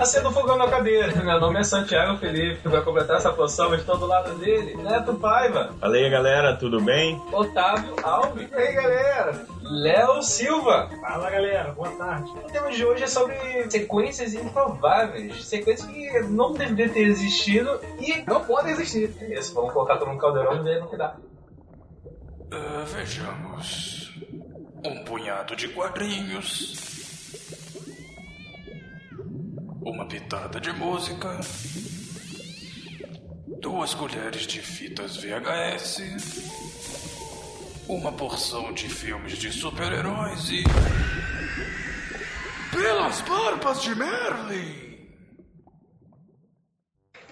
Acenda o fogão na cadeira. Meu nome é Santiago Felipe. Vai completar essa poção, estou do lado dele. Neto Paiva. Fala aí, galera, tudo bem? Otávio Alves. E aí, galera? Léo Silva. Fala, galera. Boa tarde. O tema de hoje é sobre sequências improváveis. Sequências que não deveriam ter existido e... Não podem existir. Isso, vamos colocar tudo no caldeirão e ver no que dá. Ah, vejamos. Um punhado de quadrinhos. Uma pitada de música. Duas colheres de fitas VHS. Uma porção de filmes de super-heróis e. Pelas barbas de Merlin!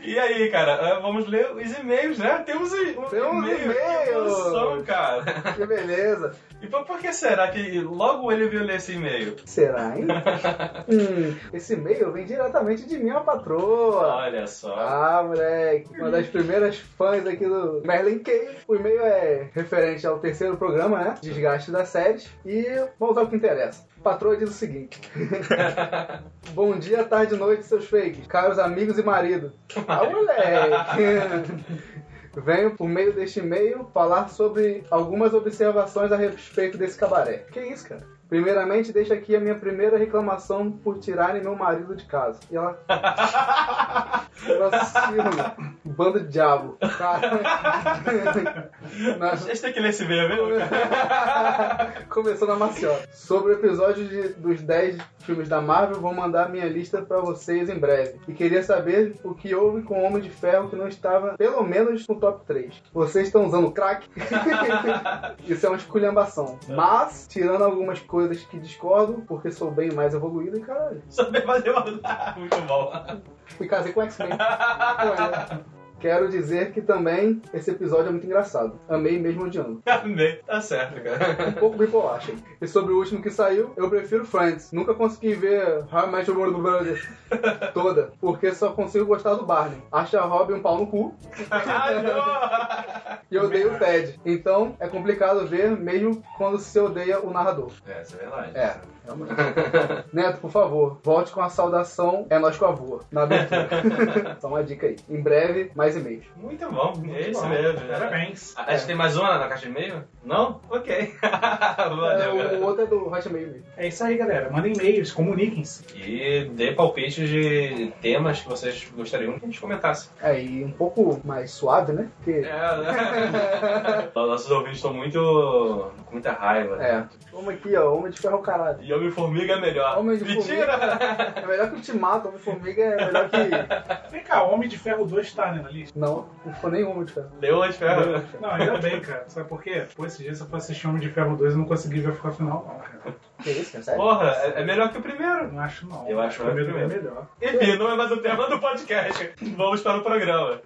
E aí, cara, ah, vamos ler os e-mails, né? Temos um Temos e-mail. Que emoção, cara. Que beleza. E por, por que será que logo ele veio ler esse e-mail? Será, hein? hum, esse e-mail vem diretamente de minha patroa. Olha só. Ah, moleque, uma das primeiras fãs aqui do Merlin Cave. O e-mail é referente ao terceiro programa, né? Desgaste das séries. E vamos ao que interessa. Patroa diz o seguinte: Bom dia, tarde e noite, seus fakes, caros amigos e marido. Ah, moleque! Venho, por meio deste e-mail, falar sobre algumas observações a respeito desse cabaré. Que isso, cara? Primeiramente, deixo aqui a minha primeira reclamação por tirarem meu marido de casa. E ela. Vacilo. Bando de diabo. Cara. Na- A gente tem que ler esse e-mail mesmo? Começou na maciota. Sobre o episódio de- dos 10 filmes da Marvel, vou mandar minha lista pra vocês em breve. E queria saber o que houve com o Homem de Ferro que não estava, pelo menos, no top 3. Vocês estão usando crack? Isso é uma esculhambação. Mas, tirando algumas coisas que discordo, porque sou bem mais evoluído, e caralho, Saber fazer uma... Muito bom. fui casei com X-Men. Quero dizer que também esse episódio é muito engraçado. Amei mesmo odiando. Amei. Tá certo, cara. um pouco bipolar, achei. E sobre o último que saiu, eu prefiro Friends. Nunca consegui ver How I Met Your Mother Brothers toda, porque só consigo gostar do Barney. Acha a Robin um pau no cu e eu odeio o Ted. Então é complicado ver, mesmo quando se odeia o narrador. É, isso é verdade. É, Neto, por favor, volte com a saudação É Nós com a Voa, na abertura. Só uma dica aí. Em breve, mais e-mails. Muito bom. é isso bom. mesmo. né? Parabéns. A gente tem mais uma na caixa de e-mail? Não? Ok. É, Valeu, o cara. outro é do Meio mesmo. É isso aí, galera. Mandem e-mails, comuniquem-se. E dê palpites de temas que vocês gostariam que a gente comentasse. É, e um pouco mais suave, né? Porque É, né? Nossos ouvintes estão muito. com muita raiva. É. Vamos aqui, ó. Homem de ferro caralho. E Homem-Formiga é melhor. Homem de Mentira! É melhor que o Ultimato. Homem-Formiga é melhor que. Vem cá, Homem de Ferro 2 tá né, na lista. Não, não foi nem Homem de Ferro. Deu uma de ferro. Não, ainda bem, cara. Sabe por quê? Pô, esse dia se eu fosse assistir Homem de Ferro 2, eu não consegui ver a final, não, cara. Que isso, cara? Sério? Porra, é, é melhor que o primeiro. Não acho, não. Eu acho o primeiro que é é melhor. Enfim, não é mais o tema do podcast. Vamos para o programa.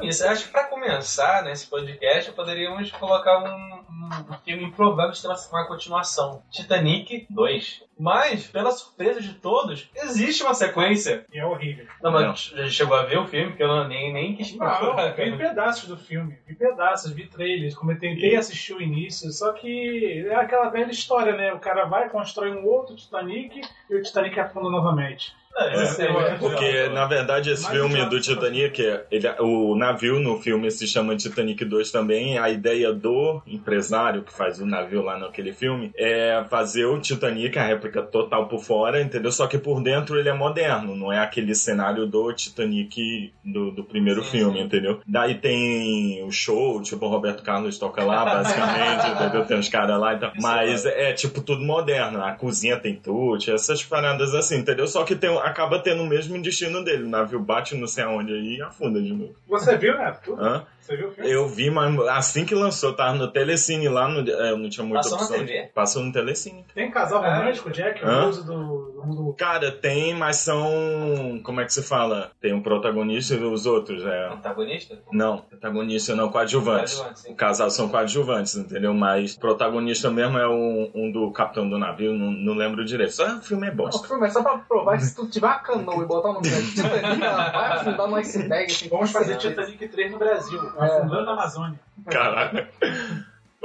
Isso, acho que para começar nesse podcast poderíamos colocar um, um filme improvável de uma, uma continuação. Titanic 2. Mas, pela surpresa de todos, existe uma sequência. E é horrível. Não, mas já chegou a ver o filme, porque eu não- nem, nem quis procurar. Não, vi pedaços do filme, vi pedaços, vi trailers, como eu tentei assistir o início, só que é aquela velha história, né? O cara vai, constrói um outro Titanic e o Titanic afunda novamente. É, esse é o- Porque, na verdade, esse Mais filme do Titanic, ele, o navio no filme se chama Titanic 2 também. A ideia do empresário que faz o navio lá naquele filme é fazer o Titanic, a réplica total por fora, entendeu? Só que por dentro ele é moderno, não é aquele cenário do Titanic do, do primeiro Sim, filme, sim. entendeu? Daí tem o show, tipo, o Roberto Carlos toca lá, basicamente, entendeu? Tem uns caras lá e tal. Mas é tipo tudo moderno. A cozinha tem tudo, essas paradas assim, entendeu? Só que tem, acaba tendo o mesmo destino dele. O navio bate não sei aonde aí e afunda de novo. Você viu, né? Tudo? Hã? Você viu o filme? Eu vi, mas assim que lançou, tava no Telecine lá, no, é, eu não tinha muita Passou na opção. TV? Passou no Telecine. Tem casal É. Jack, o Hã? uso do, do, Cara, tem, mas são. Como é que se fala? Tem um protagonista e os outros. É... Antagonista? Não, protagonista não, coadjuvantes. Coadjuvante. O casal são coadjuvantes, entendeu? Mas protagonista mesmo é um, um do capitão do navio, não, não lembro direito. Só o filme é O bosta. filme é só pra provar que se tu tiver uma canão e botar o nome de Titanic, vai afundar no iceberg. Assim, Vamos fazer Titanic 3 no Brasil, É. afundando a Amazônia. Caralho.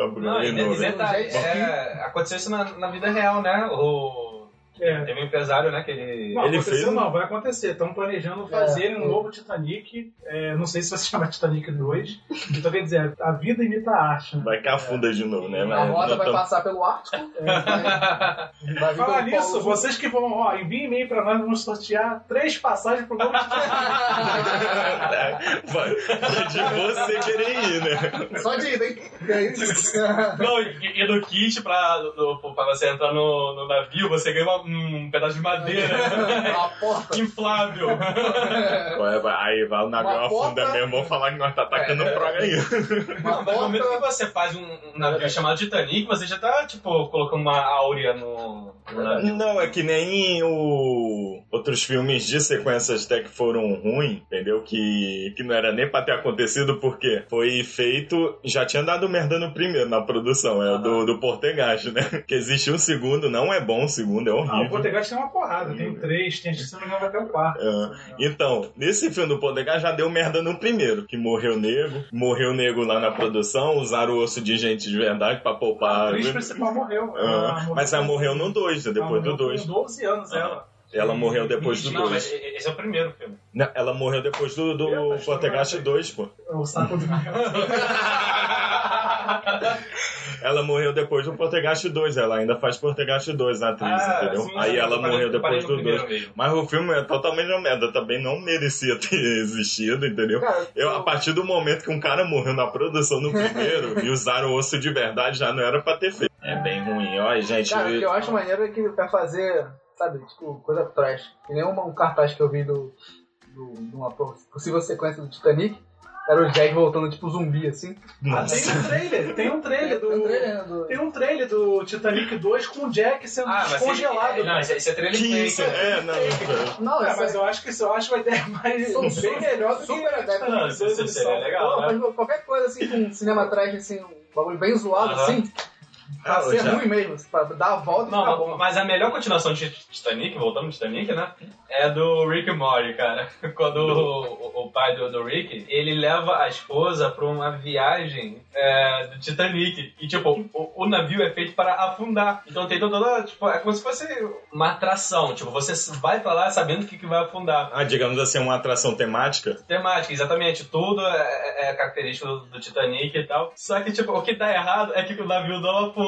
Não, e, e né? detalhe, Jet ski. é, aconteceu isso na, na vida real, né? O, É. teve um empresário, né, que ele... Não, Ele aconteceu fez- não, vai acontecer. Estão planejando fazer É. um novo Titanic. é, não sei se vai se chamar Titanic 2. Então quer dizer, a vida imita a arte. Né? Vai que afunda de novo, né? A não vai tão- passar pelo Ártico. vai, vai Falar nisso, Polo vocês que vão, ó, enviem e-mail pra nós, vamos sortear três passagens pro novo Titanic. Vai, de você querer ir, né? Só de ida, hein? É isso. Não, e, e no kit pra, do- pra você entrar no, no navio, você ganha uma- um pedaço de madeira Uma porta. inflável. É? Vai- Aí vai o navio Uma afunda porta- mesmo, vão falar que nós tá atacando É. praga aí. Não, mas no momento que você faz um, um navio chamado Titanic, você já tá, tipo, colocando uma áurea no, no navio. Não, é que nem o... outros filmes de sequências até que foram ruins, entendeu? Que, que não era nem pra ter acontecido porque foi feito, já tinha dado merda no primeiro, na produção, é o do, do né? Que existe um segundo, não é bom o segundo, é Ah, o horrível. Portegate tem uma porrada, tem três, tem, se não me engano, vai até o quarto. É. Então, nesse filme do Podegar já deu merda no primeiro, que morreu nego, morreu nego lá na produção, usaram o osso de gente de verdade pra A poupar. atriz principal morreu. Ah, Ela morreu mas ela morreu no 2, Ela depois do 2. Com 12 anos, ela. Ela morreu depois do Não, mas 2. esse é o primeiro filme. Ela morreu depois do, do eu- 2, pô. O saco do Ela morreu depois do Poltergeist 2, ela ainda faz Poltergeist 2, a atriz, Ah, entendeu? sim, Aí ela eu morreu eu depois do primeiro 2. mesmo. Mas o filme é totalmente uma merda, também não merecia ter existido, entendeu? Cara, Eu, a partir do momento que um cara morreu na produção no primeiro e usaram osso de verdade, já não era pra ter feito. É bem ruim. Olha, gente. Cara, o que eu acho maneiro é que vai fazer, sabe, tipo, coisa trash. Que nem uma- um cartaz que eu vi do, do, de uma possível sequência do Titanic. Era o Jack voltando, tipo, zumbi, assim. Ah, tem um trailer, tem um trailer do. Tem um trailer, do- Tem um trailer do Titanic 2 com o Jack sendo Ah, descongelado. Esse, não, esse, esse é trailer Que fake, isso? né? É, não. Não, É, essa mas eu acho que isso eu acho uma ideia mais Sou bem melhor do super que adepto. Não, isso Titanic 2 seria legal, Pô, né? mas qualquer coisa assim, com cinema trash, assim, um bagulho bem zoado, Aham. assim, pra Ah, ser já- ruim mesmo, pra dar a volta e Não, ficar mas- bom. mas a melhor continuação de Titanic, voltando ao Titanic, né? É do Rick e Morty, cara. Quando o, o- o pai do, do Rick, ele leva a esposa pra uma viagem é, do Titanic. E, tipo, o, o navio é feito para afundar. Então tem toda, tipo, é como se fosse uma atração. Tipo, você vai pra lá sabendo que, que vai afundar. Ah, digamos assim, uma atração temática. Temática, exatamente. Tudo é, é característico do, do Titanic e tal. Só que, tipo, o que dá errado é que o navio não afunda.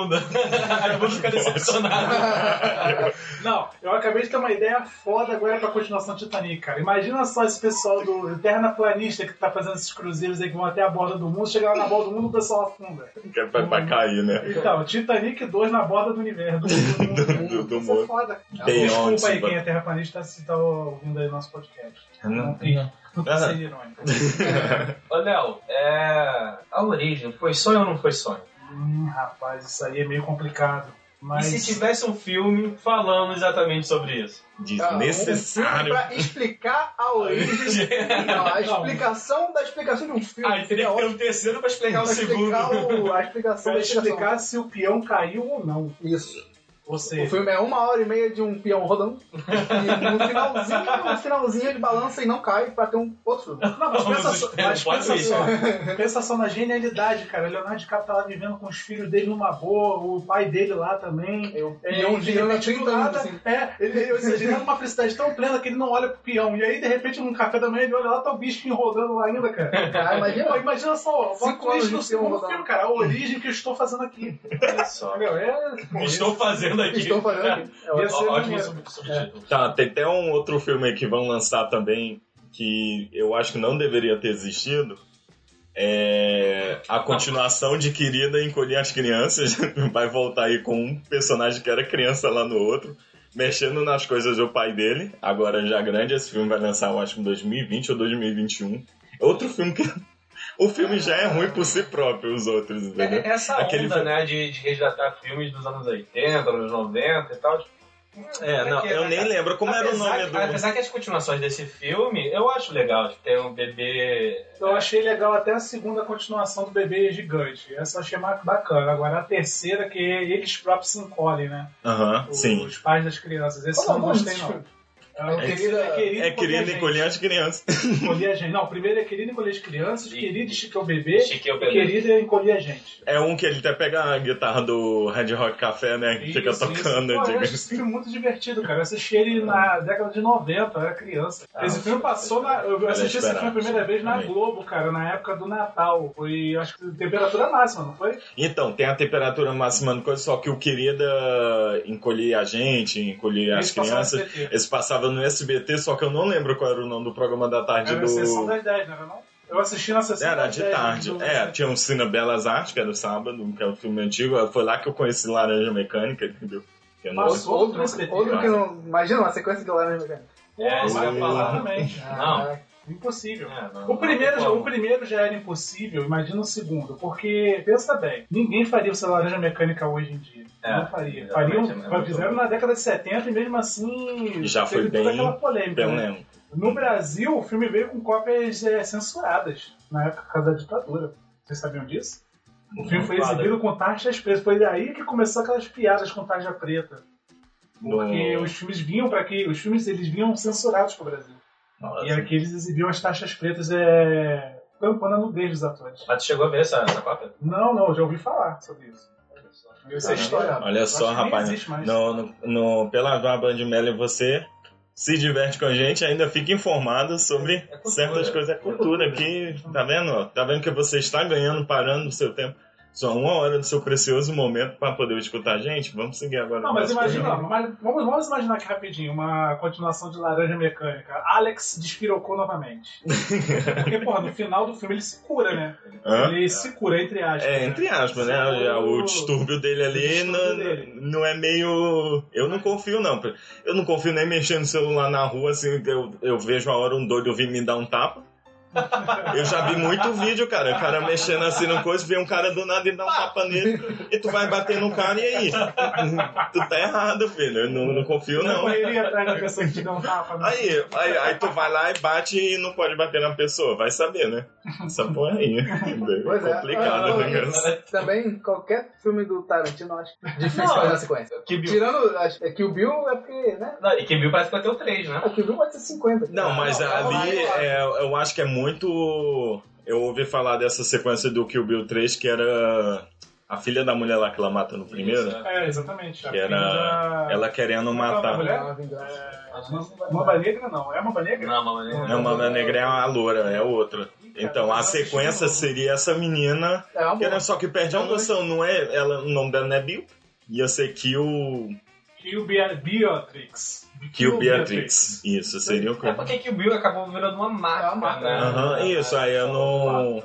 Aí eu vou ficar decepcionado. Não, eu acabei de ter uma ideia foda agora pra continuação do Titanic, cara. Imagina só esse pessoal do Terraplanista que tá fazendo esses cruzeiros aí que vão até a borda do mundo, chega lá na borda do mundo o pessoal afunda. Que é pra, pra cair, né? Então, Titanic 2 na borda do universo. Do, do, do, Do- do Isso é mundo. foda. Beyond, Desculpa aí quem é terraplanista se tá ouvindo aí nosso podcast. Não. Não tem. Não tem Ah. ser irônico. Ô, Léo, é... a origem foi sonho ou não foi sonho? Hum, rapaz, isso aí é meio complicado. Mas. E se tivesse um filme falando exatamente sobre isso? Ah, Desnecessário. Um filme pra explicar a origem. Não, a explicação da explicação de um filme. Ah, teria que ter um terceiro pra explicar o Pra segundo. explicar o- a explicação Pra explicar se o peão caiu ou não. Isso. Ou O filme é uma hora e meia de um peão rodando. E no finalzinho, no finalzinho ele balança e não cai pra ter um outro filme. Não, mas pensa, só, mas pensa só, pensa só na genialidade, cara. Leonardo DiCaprio tá lá vivendo com os filhos dele numa boa, o pai dele lá também. É o É, peão e de repente, 30 do anos, nada, assim. É, ele, ou seja, ele tá numa felicidade tão plena que ele não olha pro peão. E aí, de repente, num café da manhã, ele olha lá, tá o bicho rodando lá ainda, cara. Ah, imagina. Pô, imagina só, o twist anos de no segundo rodando. filme, cara. A origem que eu estou fazendo aqui. Olha só. Entendeu? É, Estou fazendo aqui. Estou fazendo aqui. É Ó, Ótimo sub- subtítulo. Tá, tem até um outro filme aí que vão lançar também que eu acho que não deveria ter existido. É a continuação de Querida Encolher as Crianças. Vai voltar aí com um personagem que era criança lá no outro, mexendo nas coisas do pai dele. Agora já grande, esse filme vai lançar, eu acho, em 2020 ou 2021. Outro filme que. O filme já é ruim por si próprio, os outros, entendeu? É- Essa Aquele onda, filme- né, de, de resgatar filmes dos anos 80, anos 90 e tal. É, não, eu nem lembro como era o Apesar nome que- do. Apesar que as continuações desse filme, eu acho legal. Tipo, tem um bebê... Eu achei legal até a segunda continuação do Bebê Gigante. Essa eu achei mais bacana. Agora a terceira, que eles próprios se encolhem, né? Aham, sim. os pais das crianças. Esse eu não é gostei, não. É, É querido, é querido É querido encolher encolher as crianças. Encolher a gente. Não, primeiro é querido encolher as crianças, E- querido esticar o bebê, Chique é o bebê. querido é encolher a gente. É um que ele até pega a guitarra do Red Rock Café, né? Que fica Isso, tocando. isso. Pô, eu acho esse filme muito divertido, cara. Eu assisti ele na década de 90, eu era criança. Ah, esse filme passou na. Eu assisti esse filme a primeira vez na. Globo, cara, na época do Natal. Foi, acho que, temperatura máxima, não foi? Então, tem a temperatura máxima só que o querida encolher a gente, encolher as passava crianças. Esse passava no SBT, só que eu não lembro qual era o nome do programa da tarde Era a do. sessão das 10, não era não? Eu assisti na sessão Era das de 10 tarde. do- É, tinha um Cine Belas Artes, que era o sábado, que é um filme antigo. Foi lá que eu conheci Laranja Mecânica, entendeu? Que eu não- Passou Outro, outro cara. que não. Imagina uma sequência de laranja mecânica. É, isso eu ia falar. Exatamente. Não. Impossível. É, não, O primeiro, não, já, não. o primeiro já era impossível, imagina o segundo. Porque, pensa bem, ninguém faria o seu laranja mecânica hoje em dia. É, não faria. Fariam, é muito fizeram na década de 70 e mesmo assim Já foi bem- aquela polêmica. Né? No Brasil, o filme veio com cópias é, censuradas na época da ditadura. Vocês sabiam disso? O filme foi exibido com taxas pretas. Foi daí que começou aquelas piadas com tarja preta. Porque No- os filmes vinham para aqui, os filmes eles vinham censurados para o Brasil. E aqui eles exibiam as taxas pretas é, tampando a nudez dos atores. Mas tu chegou a ver essa, essa cópia? Não, não, já ouvi falar sobre isso. É. Olha só, rapaz. No, no, no, pela Band Melly você se diverte com a gente, ainda fica informado sobre É cultura. certas coisas. É cultura aqui, tá vendo? Tá vendo que você está ganhando, parando o seu tempo. Só uma hora do seu precioso momento para poder escutar a gente. Vamos seguir agora. Não, o mas imagina, mas vamos, vamos imaginar aqui rapidinho uma continuação de Laranja Mecânica. Alex despirocou novamente. Porque, porra, no final do filme ele se cura, né? Hã? Ele se cura, entre aspas. É, né? entre aspas, né? Cura O distúrbio dele ali distúrbio não, dele. não é meio. Eu não confio, não. Eu não confio nem mexendo no celular na rua, assim, eu, eu vejo a hora um doido vir me dar um tapa. Eu já vi muito vídeo, cara. O cara mexendo assim no coisa, vê um cara do nada e dá um tapa nele, e tu vai bater no cara e aí? Tu tá errado, filho. Eu não, não confio, Não atrás da pessoa que te dá um tapa. né? Aí, aí, aí tu vai lá e bate e não pode bater na pessoa. Vai saber, né? Essa porra aí. Pois é. complicado, Ah, né? ah, Também, qualquer filme do Tarantino, eu acho difícil Não, fazer uma sequência. Que Bill. Tirando, acho, é que o Bill é porque, né? Não, e que Bill parece que vai ter o 3, né? O que o Bill pode ser 50. Não, mas Não, ali vai, vai. é, eu acho que é muito. Eu ouvi falar dessa sequência do Kill Bill 3 que era a filha da mulher lá que ela mata no primeiro. Isso, É, exatamente. A Que era da- ela querendo é é matar. mulher? É uma vingança. É, uma Mamba Negra não, é Mamba Negra? Não, É negra é a loura, é outra. Então a sequência seria essa menina, É que era só que perde a noção, não é? Ela, o nome dela não é Bill? Ia ser Kill, Kill Bea- Beatrix. Kill Beatrix. Isso, seria o É que. porque que o Bill acabou virando uma marca, É uma marca. né? Aham, isso, aí eu não.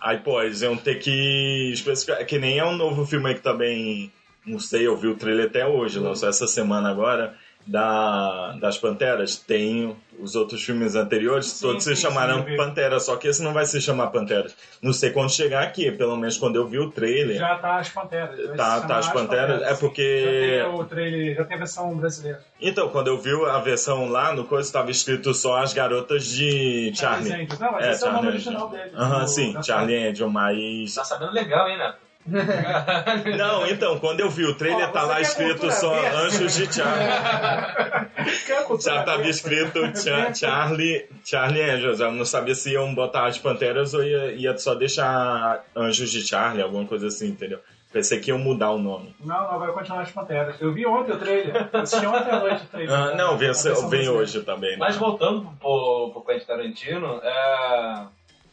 Aí, pô, eles iam ter que especificar. Que nem é um novo filme aí que também. Não sei, eu vi o trailer até hoje, lançou essa semana agora. Da, das Panteras. Tem os outros filmes anteriores, Sim, todos se sim, chamaram sim. Pantera, só que esse não vai se chamar Panteras. Não sei quando chegar aqui, pelo menos quando eu vi o trailer. Já tá as Panteras. se Tá, tá as Panteras. É porque. Já tem o trailer, já tem a versão brasileira. Então, quando eu vi a versão lá, no coisa estava escrito só as garotas de Charlie. Charlie. Não, mas É, esse é o nome Charlie original dele. Aham, Do- sim, da Charlie Angel, mas. Tá sabendo legal, hein, Neto? Não, então, quando eu vi o trailer, Ó, tá lá escrito só verde? Anjos de Charlie. Já tava escrito Cha- Charlie, Charlie Angels. Eu não sabia se iam botar as panteras ou ia, ia só deixar Anjos de Charlie, alguma coisa assim, entendeu? Pensei que iam mudar o nome. Não, não, vai continuar as Panteras. Eu vi ontem o trailer. Eu assisti ontem à noite o trailer. Ah, não, vem, vem hoje também. né? Mas voltando pro, pro Quentin Tarantino, é.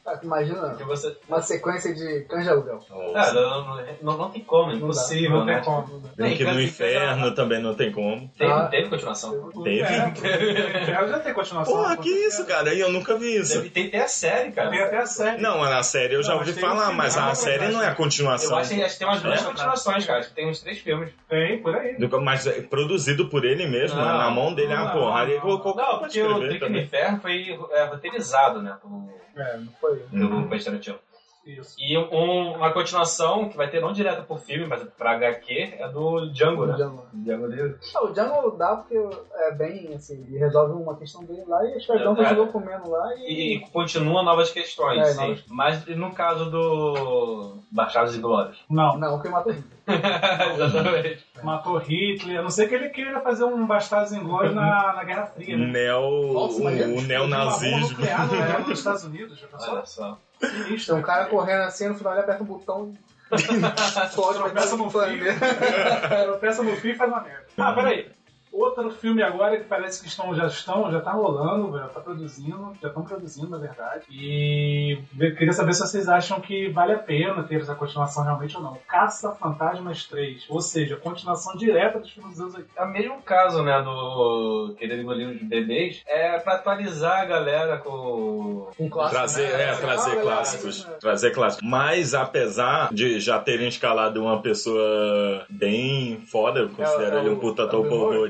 Ah, Imagina Que você. uma sequência de Canja Aluguel. É, não, não, não, não tem como, é Não dá, impossível, Não né? tem como. Tem que ir no Tem- inferno também não tem como. Teve, Ah. teve continuação. Teve? É, já tem continuação. Porra, que isso, cara? Eu nunca vi isso. Deve ter até a série, cara. Tem até a série. Não, na série eu já Não, ouvi tem um falar, mas é a uma série não é a Eu continuação. acho que acho que tem umas duas É. continuações, cara. Acho que tem uns três filmes. Tem, por aí. Do- Mas é produzido por ele mesmo, Não, na mão dele, não, ah, porra. Ele não. porque o no também. Inferno foi é, roteirizado, né? É, não foi. Pelo Uhum. Quentin Tarantino. Isso. E um- uma continuação que vai ter não direta por filme, mas pra HQ, é do Django, O né? Django. Django dele. Ah, o Django dá porque é bem assim, ele resolve uma questão dele lá e a Esquadrão É, continua comendo lá e. E continua novas questões, É, sim. novas- Mas no caso do Baixados e Glórios. Não, Não, quem matou ele. Exatamente. matou Hitler, a não ser que ele queira fazer um Bastardos Inglórios na, na Guerra Fria, né? Neo, Nossa, o bomba neonazismo. nuclear no- nos Estados Unidos, já pensou? Olha só. Sinistro. Tem um cara correndo assim, no final ele aperta o botão Tropeça no fio. planeta. Tropeça no fio e faz uma merda. Ah, peraí. Outro filme agora que parece que estão, já estão, já tá rolando, já tá produzindo, já estão produzindo, na verdade. E eu queria saber se vocês acham que vale a pena ter essa continuação realmente ou não. Caça Fantasmas 3, ou seja, continuação direta dos filmes dos anos 80. É o mesmo caso, né, do Querido Golinho de Bebês. É pra atualizar a galera com... Um clássico. Trazer, né? é, Ah, trazer legal, clássicos. né? Trazer clássicos. Mas apesar de já terem escalado uma pessoa bem foda, eu considero É, é ele um puta é o ator, Bill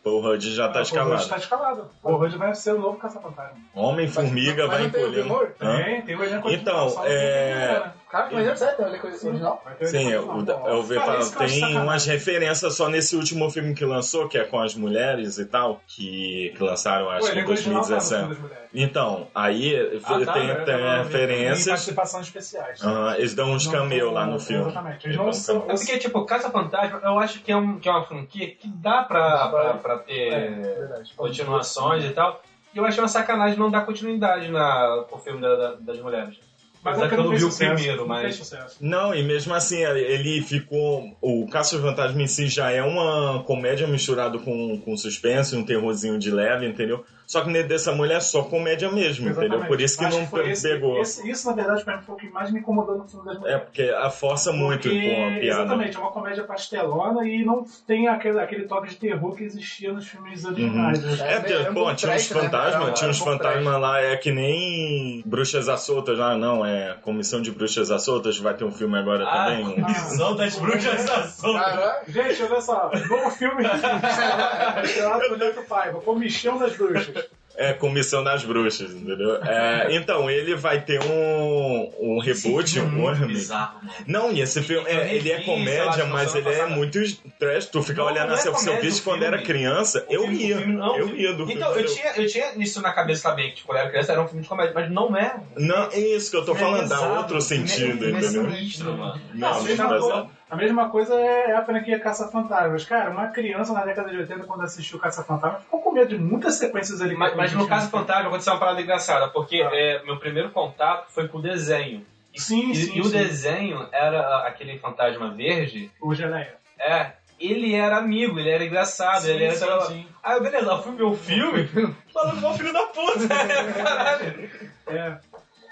Paul? Rudd. Paul Rudd já tá O Hood escalado. tá escalado. O Hood vai ser o novo Caça-Fantasma. Homem-Formiga vai tem. Murray? Hã? Tem, tem o elenco Então, tem é- né? Cara, mas é sério, tem o elenco original? Sim, elenco eu, original. eu ouvi Cara, eu acho tem umas referências só nesse último filme que lançou, que é com as mulheres e tal, que, que lançaram acho que em elenco original tá no filme 2017. das mulheres. Então, aí Ah, tá, tem, né? tem Em referências, participações especiais. eles dão uns Não cameo são- lá no filme. Exatamente. Eles não são. É porque, tipo, Caça Fantasma, eu acho que é, um, que é uma franquia que dá pra, Dá pra- pra, pra ter É, continuações e tal. E eu achei uma sacanagem não dar continuidade na, pro filme da- da- das mulheres. Mas é que eu não vi o primeiro, mas... sucesso. Não, e mesmo assim, ele ficou. O Caça Fantasma em si já é uma comédia misturada com, com suspense, um terrorzinho de leve, entendeu? Só que nele dessa mulher é só comédia mesmo, entendeu? Exatamente. Por isso que Acho não foi esse- pegou. esse- isso, na verdade, pra mim foi o que mais me incomodou no filme das É, mulheres. porque a força muito Porque, com a piada. Exatamente, é uma comédia pastelona e não tem aquele, aquele toque de terror que existia nos filmes originais. né? É, porque, É, é pô, muito tinha uns né? fantasmas, Era- tinha uns era muito fantasmas lá, é que nem Bruxas à Soltas lá, não, é Comissão de Bruxas à Soltas, vai ter um filme agora Ah, também. Comissão das Bruxas. Caralho. Gente, olha só, novo filme estrelado por Neto Paiva, Comichão das Bruxas. É, Comissão das Bruxas, entendeu? É, então, ele vai ter um, um reboot, um remake. bizarro, mano. Não, e esse filme, é, ele é comédia, tipo, mas ele é passada. muito trash. Tu fica Não, olhando não é assim, se eu comédia visse do quando era criança, eu filme- o ia. filme- não, o eu filme- ia do filme. Então, eu tinha, eu tinha isso na cabeça também, que tipo, quando eu era criança era um filme de comédia, mas não é. Não, é isso que eu tô É falando, dá outro é- sentido, é entendeu? sinistro, mano. Não, a, mas mesma mas coisa, a mesma coisa é a franquia Caça-Fantasmas. Cara, uma criança na década de 80, quando assistiu Caça-Fantasmas, ficou com medo de muitas sequências ali. Mas, mas no Fantasma aconteceu uma parada engraçada, porque Ah. é, meu primeiro contato foi com o desenho. E, Sim, e- sim, e o sim. desenho era aquele fantasma verde, O Geleia. é. Ele era amigo, ele era engraçado, ele era. sim, sim. Ah, beleza, fui ver o filme, falando igual filho da puta, caralho. É.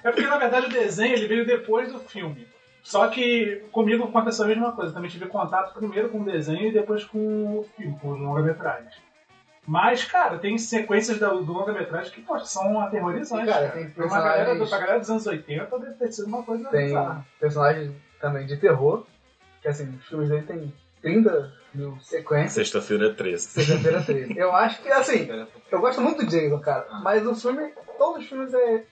É porque, na verdade, o desenho ele veio depois do filme. Só que comigo aconteceu a mesma coisa. Também tive contato primeiro com o desenho e depois com o filme, com os longa-metragens. Mas, cara, tem sequências da- do longa-metragem que pô, são aterrorizantes. Cara, cara. tem Pra uma galera, personagens- pra galera dos anos 80 deve ter sido uma coisa Tem bizarra. personagens também de terror, que assim, os filmes dele tem 30 mil sequências. Sexta-feira 13. Sexta-feira 13. Eu acho que, assim, eu gosto muito do Jason, cara. Mas o filme, todos os filmes é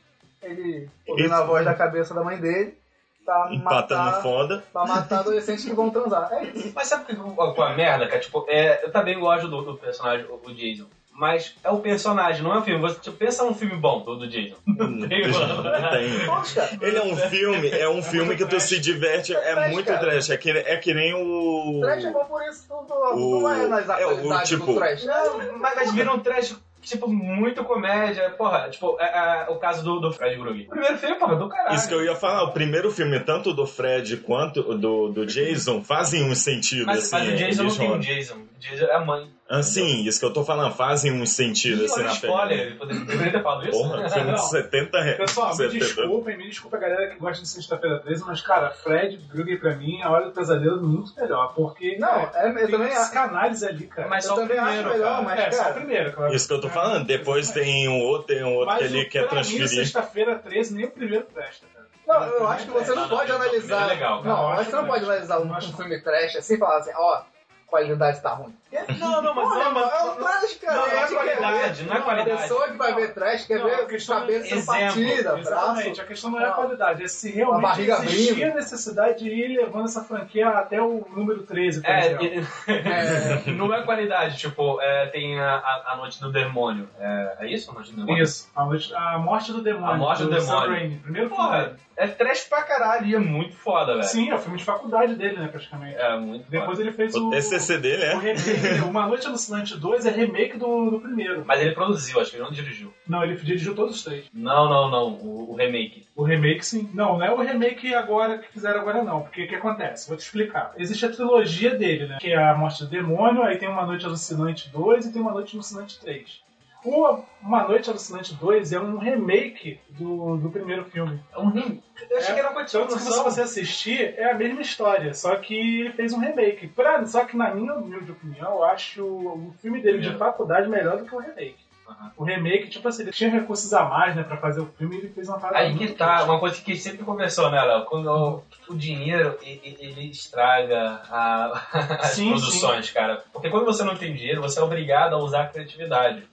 ele ouvindo a voz da cabeça da mãe dele pra Empatando matar, foda. pra matar adolescentes que vão transar. É isso. Mas sabe que- qual é a merda, cara? Tipo, é, eu também gosto do, do personagem, o, o Jason. Mas é o personagem, não é o filme. Você tipo, pensa num filme bom, do, do Jason. Não tem, mano. Tem. Ele é um filme, é um filme que tu se diverte, é trash, muito cara. trash. É que, é que nem o. Trash é bom por isso, tu, tu, tu O- não vai analisar a é, o tipo- do trash. Não, Mas, mas vira um trash, tipo, muito comédia. Porra, tipo, é, é, o caso do, do Fred Grug. O primeiro filme, porra, do caralho. Isso que eu ia falar, o primeiro filme, tanto do Fred quanto do, do Jason, fazem um sentido, Mas, assim. mas o Jason não eles tem um rodam. Jason. O Jason é a mãe. Assim, isso que eu tô falando, fazem um sentido, Ih, assim, olha na spoiler. pegada. Ele poderia- ter falado isso? Porra, filme de 70 reais. Pessoal, me 70. desculpem, me desculpa a galera que gosta de Sexta-feira 13, mas, cara, Fred Krueger pra mim, a Hora do Pesadelo é muito melhor, porque não, é, eu também acho. psicanálise ali, cara. Mas Eu só o também acho primeiro, melhor, cara. mas- é, só cara, o primeiro, claro. Isso que eu tô falando. Depois tem um outro, tem um outro Mas que ele o- quer pra mim, transferir. Sexta-feira 13, nem o primeiro presta, cara. Não, eu acho que você não pode analisar. é legal, cara. não, eu acho que você não pode analisar um, um filme trash assim e falar assim, ó, qualidade tá ruim. Não, não, mas Porra, não, mas- é um trash, cara. não, não é A quer qualidade, não é qualidade. A pessoa que vai ver trash quer Não, a ver questão cabeça sendo exemplo, partida, Exatamente, braço. a questão não é a qualidade, é se realmente barriga existia abrindo. necessidade de ir levando essa franquia até o número 13, por É, exemplo. e- não é qualidade, tipo, é, tem a, a, a Noite do Demônio. É, é isso? A Noite do Demônio? Isso, a, noite- a morte do demônio. A Morte do Sam Demônio. Raimi, primeiro Porra, é trash pra caralho e é muito foda, velho. Sim, é o filme de faculdade dele, né, praticamente. É muito foda. Depois ele fez O o, TCC dele o é. remake? Uma Noite Alucinante 2 é remake do, do primeiro. Mas ele produziu, acho que ele não dirigiu. Não, ele dirigiu todos os três. Não, não, não. O, o remake. O remake, sim. Não, não é o remake agora que fizeram agora, não. Porque o que acontece? Vou te explicar. Existe a trilogia dele, né? Que é a Morte do Demônio, aí tem Uma Noite Alucinante 2 e tem Uma Noite Alucinante 3. O Uma Noite Alucinante 2 é um remake do, do primeiro filme. É um remake. Eu achei É, que era uma que se continuação. você assistir, é a mesma história, só que ele fez um remake. Pra, só que na minha humilde opinião, eu acho o filme dele de faculdade melhor do que o remake. Aham. O remake, tipo assim, ele tinha recursos a mais, né, pra fazer o filme e ele fez uma parada Aí que tá, uma coisa que sempre conversou, né, Léo? Quando o, o dinheiro, e- e- ele estraga a- as Sim, produções, cara. Porque quando você não tem dinheiro, você é obrigado a usar a criatividade.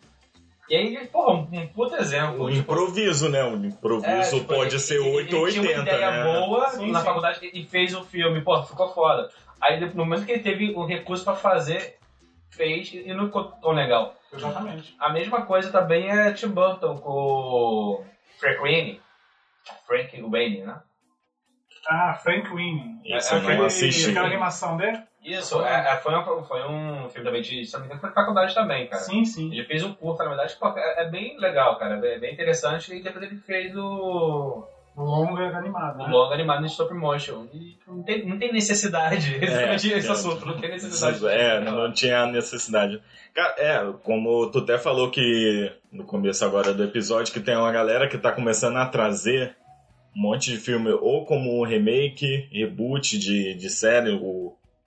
E aí, porra, um, um puto exemplo. O tipo, improviso, né? O improviso é, tipo, pode ele- ser ele- 8 ou ele tinha 80, uma ideia né? boa Sim, na sim. faculdade e fez o filme, pô, ficou foda. Aí no momento que ele teve um recurso pra fazer, fez e não ficou tão legal. Exatamente. A mesma coisa também é Tim Burton com o Frank Wayne. Frank Wayne, né? Ah, Frank Winnie. Isso É, eu não assisti. Aquela animação dele? Isso, é, é, foi, um, foi um filme também de, se não me engano, foi de faculdade também, cara. Sim, sim. Ele fez um curto, na verdade, pô, é, é bem legal, cara, é bem, bem interessante. E depois ele fez o, O longa animado. o Né? longa animado no stop motion. E não tem, não tem necessidade, exatamente esse é. assunto, não tem necessidade. É, não tinha necessidade. Cara, é, como tu até falou que no começo agora do episódio, que tem uma galera que tá começando a trazer um monte de filme, ou como um remake, reboot de, de série, o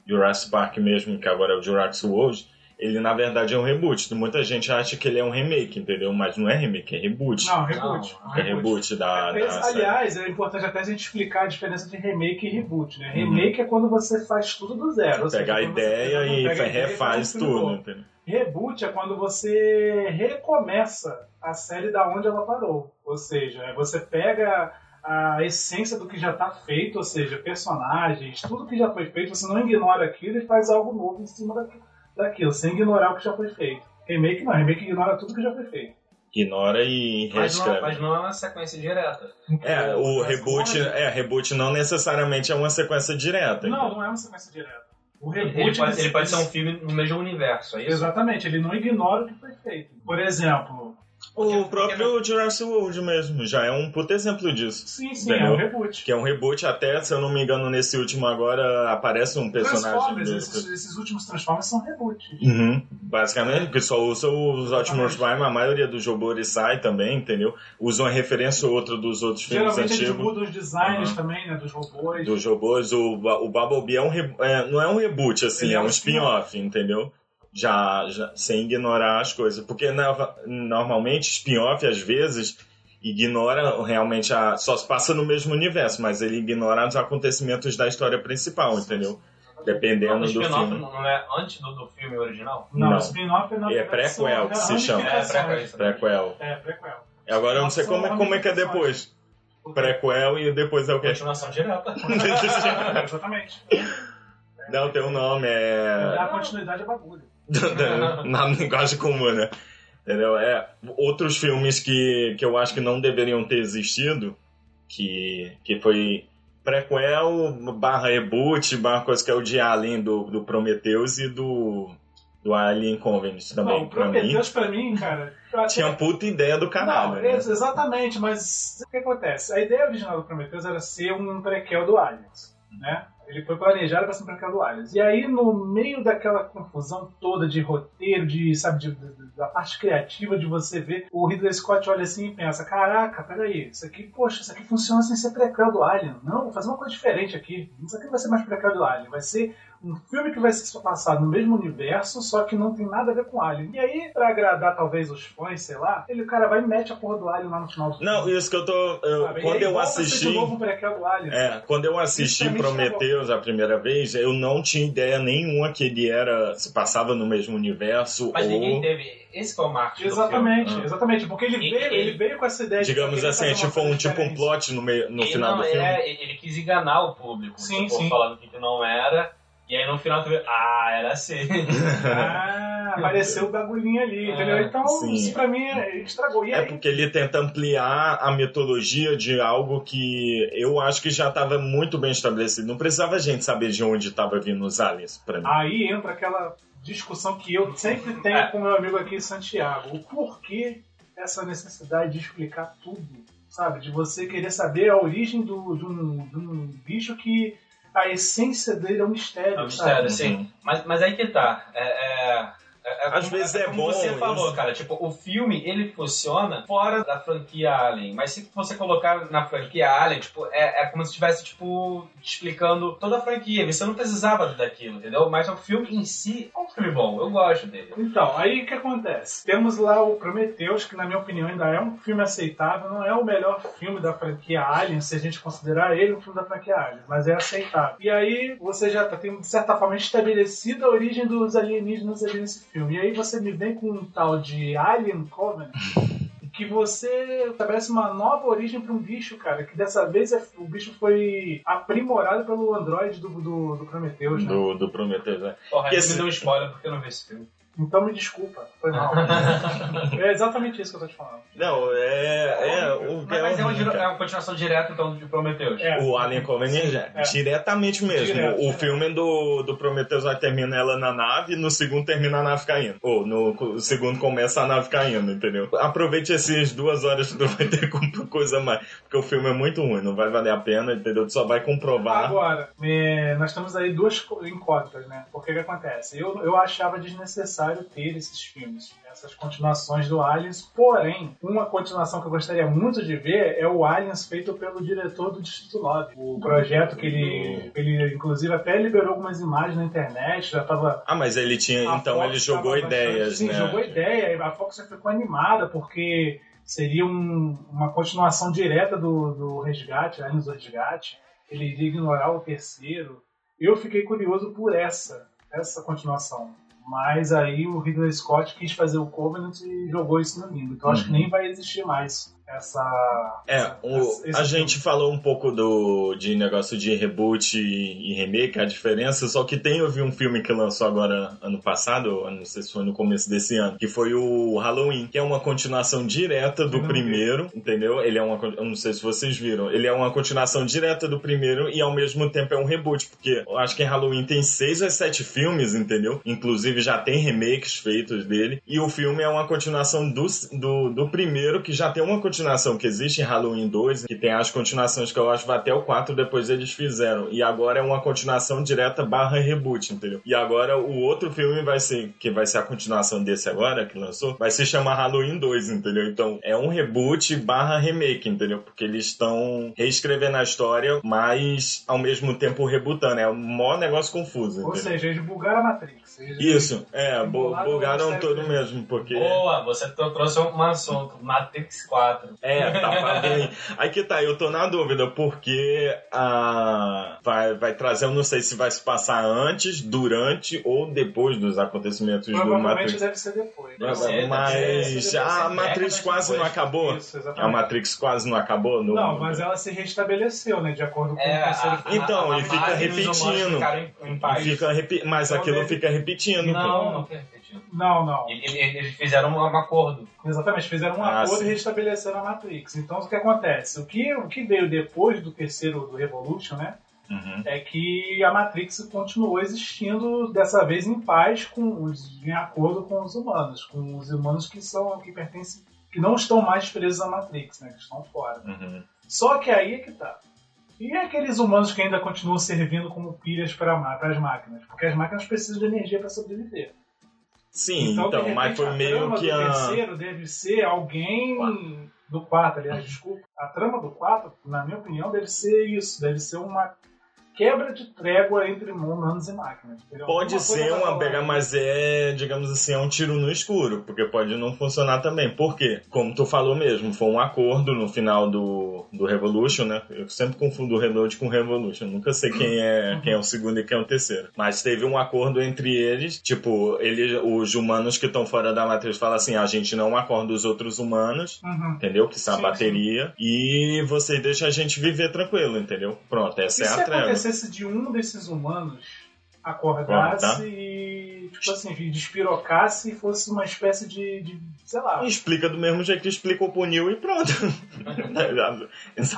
Jurassic Park mesmo, que agora é o Jurassic World, ele na verdade é um reboot. Muita gente acha que ele é um remake, entendeu? Mas não é remake, é reboot. Não, reboot. Não, é reboot da, da Mas, série. aliás, é importante até a gente explicar a diferença de remake e reboot, né? Uhum. Remake é quando você faz tudo do zero. ou seja, Pegar a quando você ideia pega- e pega a ideia refaz faz filme tudo, entendeu? Reboot é quando você recomeça a série da onde ela parou. Ou seja, é você pega a essência do que já está feito, ou seja, personagens, tudo que já foi feito, você não ignora aquilo e faz algo novo em cima daqui- daquilo, sem ignorar o que já foi feito. Remake não, remake ignora tudo que já foi feito. Ignora e Mas não, reescreve. mas não é uma sequência direta. É, o Mas reboot, é, reboot não necessariamente é uma sequência direta. Não, não é uma sequência direta. O Ele, reboot pode, ele pode ser um filme no mesmo universo, é isso? Exatamente, ele não ignora o que foi feito. Por exemplo, O próprio Jurassic World mesmo já é um puto exemplo disso. sim, sim, Entendeu? é um reboot. Que é um reboot, até se eu não me engano, nesse último agora aparece um personagem. Esses, esses últimos Transformers são reboot. Uhum. Basicamente, que só usa os Optimus Prime, a maioria dos robôs sai também, entendeu? Usa uma referência ou outra dos outros filmes Geralmente eles antigos. mudam os designs Uhum. também, né, dos robôs. Dos robôs, o, o Bumblebee é um re- é, não é um reboot, assim, Ele é é um um spin-off, entendeu? Já, já, sem ignorar as coisas. Porque na- normalmente spin-off, às vezes, ignora realmente a. Só se passa no mesmo universo, mas ele ignora os acontecimentos da história principal, entendeu? Dependendo do spin-off filme. não é antes do, do filme original? Não, Não. o spin-off é na É prequel que se chama. É, ramificações. prequel. Prequel. É. Agora eu não sei como, é- como é que é depois. Prequel e depois é o quê? Continuação direta. Exatamente. Não, tem um nome, é. Dar continuidade é bagulho. na linguagem comum, né? Entendeu? É, outros filmes que, que eu acho que não deveriam ter existido, que, que foi prequel, barra reboot, barra coisa que é o de Alien do, do Prometheus e do, do Alien Covenant também. Não, o pra mim, Prometheus pra mim, cara... tinha puta ideia do. Não, né? ex- exatamente, mas o que acontece? A ideia original do Prometheus era ser um prequel do Aliens, né? Ele foi planejado para ser do Aliens. E aí, no meio daquela confusão toda de roteiro, de, sabe, de- de- da parte criativa de você ver, o Ridley Scott olha assim e pensa, caraca, peraí, isso aqui, poxa, isso aqui funciona sem ser prequel do Alien. Não, vou fazer uma coisa diferente aqui. Isso aqui não vai ser mais prequel do Alien, vai ser um filme que vai ser passado no mesmo universo, só que não tem nada a ver com Alien. E aí, pra agradar talvez os fãs, sei lá, ele, o cara vai e mete a porra do Alien lá no final do filme. Não, isso que eu tô. eu- quando aí eu assisti. de novo Alien. É, quando eu assisti Isso pra mim Prometheus, Prometheus a primeira vez, eu não tinha ideia nenhuma que ele era. se passava no mesmo universo. Mas ou, ninguém teve. Esse foi o marketing do Exatamente, Ah. exatamente. Porque ele E- veio, e- ele veio com essa ideia de digamos assim, é tipo um, tipo um plot no, meio, no Ele final não do filme. é, ele quis enganar o público. Sim, Sim, sim. falando que não era. E aí no final tu vê, ah, era assim. Ah, apareceu o bagulhinho ali, É, entendeu? Então, sim. isso pra mim é- estragou. E É aí, porque ele tenta ampliar a mitologia de algo que eu acho que já estava muito bem estabelecido. Não precisava a gente saber de onde estava vindo os aliens, pra mim. aí entra aquela discussão que eu sempre tenho É. com meu amigo aqui, Santiago. O porquê essa necessidade de explicar tudo, sabe? De você querer saber a origem do, de, um, de um bicho que a essência dele é um mistério. É um sabe? mistério, sim. Mas, mas aí que tá. É, é- é- é Às como- vezes é como bom você falou, isso. cara. Tipo, o filme, ele funciona fora da franquia Alien. Mas se você colocar na franquia Alien, tipo, é, é como se estivesse, tipo, explicando toda a franquia. Você não precisava daquilo, entendeu? Mas o filme em si é um filme bom. Eu gosto dele. Então, aí o que acontece? Temos lá o Prometheus, que na minha opinião ainda é um filme aceitável, não é o melhor filme da franquia Alien, se a gente considerar ele um filme da franquia Alien, mas é aceitável. E aí você já tá- tem, de certa forma, estabelecida a origem dos alienígenas ali nesse filme. E aí você me vem com um tal de Alien Covenant, que você estabelece uma nova origem para um bicho, cara, que dessa vez é- o bicho foi aprimorado pelo androide do, do, do Prometheus, né? Do, do Prometheus, né? Porra, E aí esse- me deu um spoiler porque eu não vi esse filme. Então me desculpa, foi mal. é exatamente isso que eu tô te falando. Não, é. é o, Mas, mas é, uma, é uma continuação direta, então, de Prometheus. É. O Alien Covenant já, É. diretamente mesmo. Direto, o filme do, do Prometheus vai termina ela na nave, no segundo termina a nave caindo. Ou no segundo começa a nave caindo, entendeu? Aproveite essas duas horas que não vai ter co- coisa mais. Porque o filme é muito ruim, não vai valer a pena, entendeu? Tu só vai comprovar. Agora, é, nós temos aí duas incógnitas, né? Porque o que acontece? Eu, eu achava desnecessário ter esses filmes, essas continuações do Aliens, porém, uma continuação que eu gostaria muito de ver é o Aliens feito pelo diretor do Distrito 9. O projeto que ele, ele inclusive, até liberou algumas imagens na internet, já tava Ah, mas ele tinha. A Então Fox ele jogou tava bastante- ideias, sim, né? jogou ideia. A Fox já ficou animada porque seria um- uma continuação direta do, do Resgate, Aliens do Resgate. Ele iria ignorar o terceiro. Eu fiquei curioso por essa, essa continuação. Mas aí o Ridley Scott quis fazer o Covenant e jogou isso no limbo. Então acho que Uhum. nem vai existir mais essa. É, o- essa- a filme. gente falou um pouco do de negócio de reboot e, e remake, a diferença, só que tem eu vi um filme que lançou agora ano passado, não sei se foi no começo desse ano, que foi o Halloween, que é uma continuação direta do não vi. primeiro, entendeu? Ele é uma eu não sei se vocês viram, ele é uma continuação direta do primeiro e ao mesmo tempo é um reboot, porque eu acho que Halloween tem seis ou sete filmes, entendeu? Inclusive já tem remakes feitos dele e o filme é uma continuação do, do, do primeiro que já tem uma continuação que existe em Halloween 2, que tem as continuações que eu acho que vai até o 4, depois eles fizeram. E agora é uma continuação direta barra reboot, entendeu? E agora o outro filme vai ser, que vai ser a continuação desse agora, que lançou, vai se chamar Halloween 2, entendeu? Então é um reboot barra remake, entendeu? Porque eles estão reescrevendo a história, mas ao mesmo tempo rebutando. É um maior negócio confuso, Ou entendeu? seja, eles bugaram a Matrix. Eles- Isso, é, bugaram todo mesmo, porque... Boa, você trouxe um assunto. Matrix 4. É, tá pra ver. Aí que tá, eu tô na dúvida, porque a vai, vai trazer, eu não sei se vai se passar antes, durante ou depois dos acontecimentos do Provavelmente Matrix. deve ser depois. Deve ser, deve Mas ser, deve a ser Matrix quase não depois. acabou. Isso, A. Matrix quase não acabou. No... Não, mas ela se restabeleceu, né? De acordo com É, o terceiro a-. Então, a- e a fica e humanos repetindo. em, em paz. Fica repi... Mas Então aquilo deve- fica repetindo. Pô. Não, não. Não, não. Ele- ele- Eles fizeram um um acordo. Exatamente, fizeram um Ah, acordo sim. e restabeleceram a Matrix. Então, o que acontece? O que, o que veio depois do terceiro, do Revolution, né? Uhum. É que a Matrix continuou existindo, dessa vez em paz, com os, em acordo com os humanos. Com os humanos que são, que pertencem, que não estão mais presos à Matrix, né? Que estão fora. Uhum. Só que aí é que tá. E aqueles humanos que ainda continuam servindo como pilhas para as máquinas? Porque as máquinas precisam de energia para sobreviver. Sim, Então, então, de mas repente, foi meio que a. terceiro deve ser alguém do 4, aliás, desculpa. A trama do 4, na minha opinião, deve ser isso. Deve ser uma quebra de trégua entre humanos e máquinas. Pode ser uma pega, mas é, digamos assim, é um tiro no escuro, porque pode não funcionar também. Por quê? Como tu falou mesmo, foi um acordo no final do, do Revolution, né? Eu sempre confundo o Reload com o Revolution, nunca sei quem é, quem é o segundo e quem é o terceiro. Mas teve um acordo entre eles, tipo, ele, os humanos que estão fora da matriz falam assim, a gente não acorda os outros humanos, Uhum. entendeu? Que são a Sim, bateria, e você deixa a gente viver tranquilo, entendeu? Pronto, essa é a treva. Acontecesse de um desses humanos acordasse Acordar. e, tipo assim, despirocasse e fosse uma espécie de, de sei lá... Explica do mesmo jeito que explicou pro Neil e pronto. Já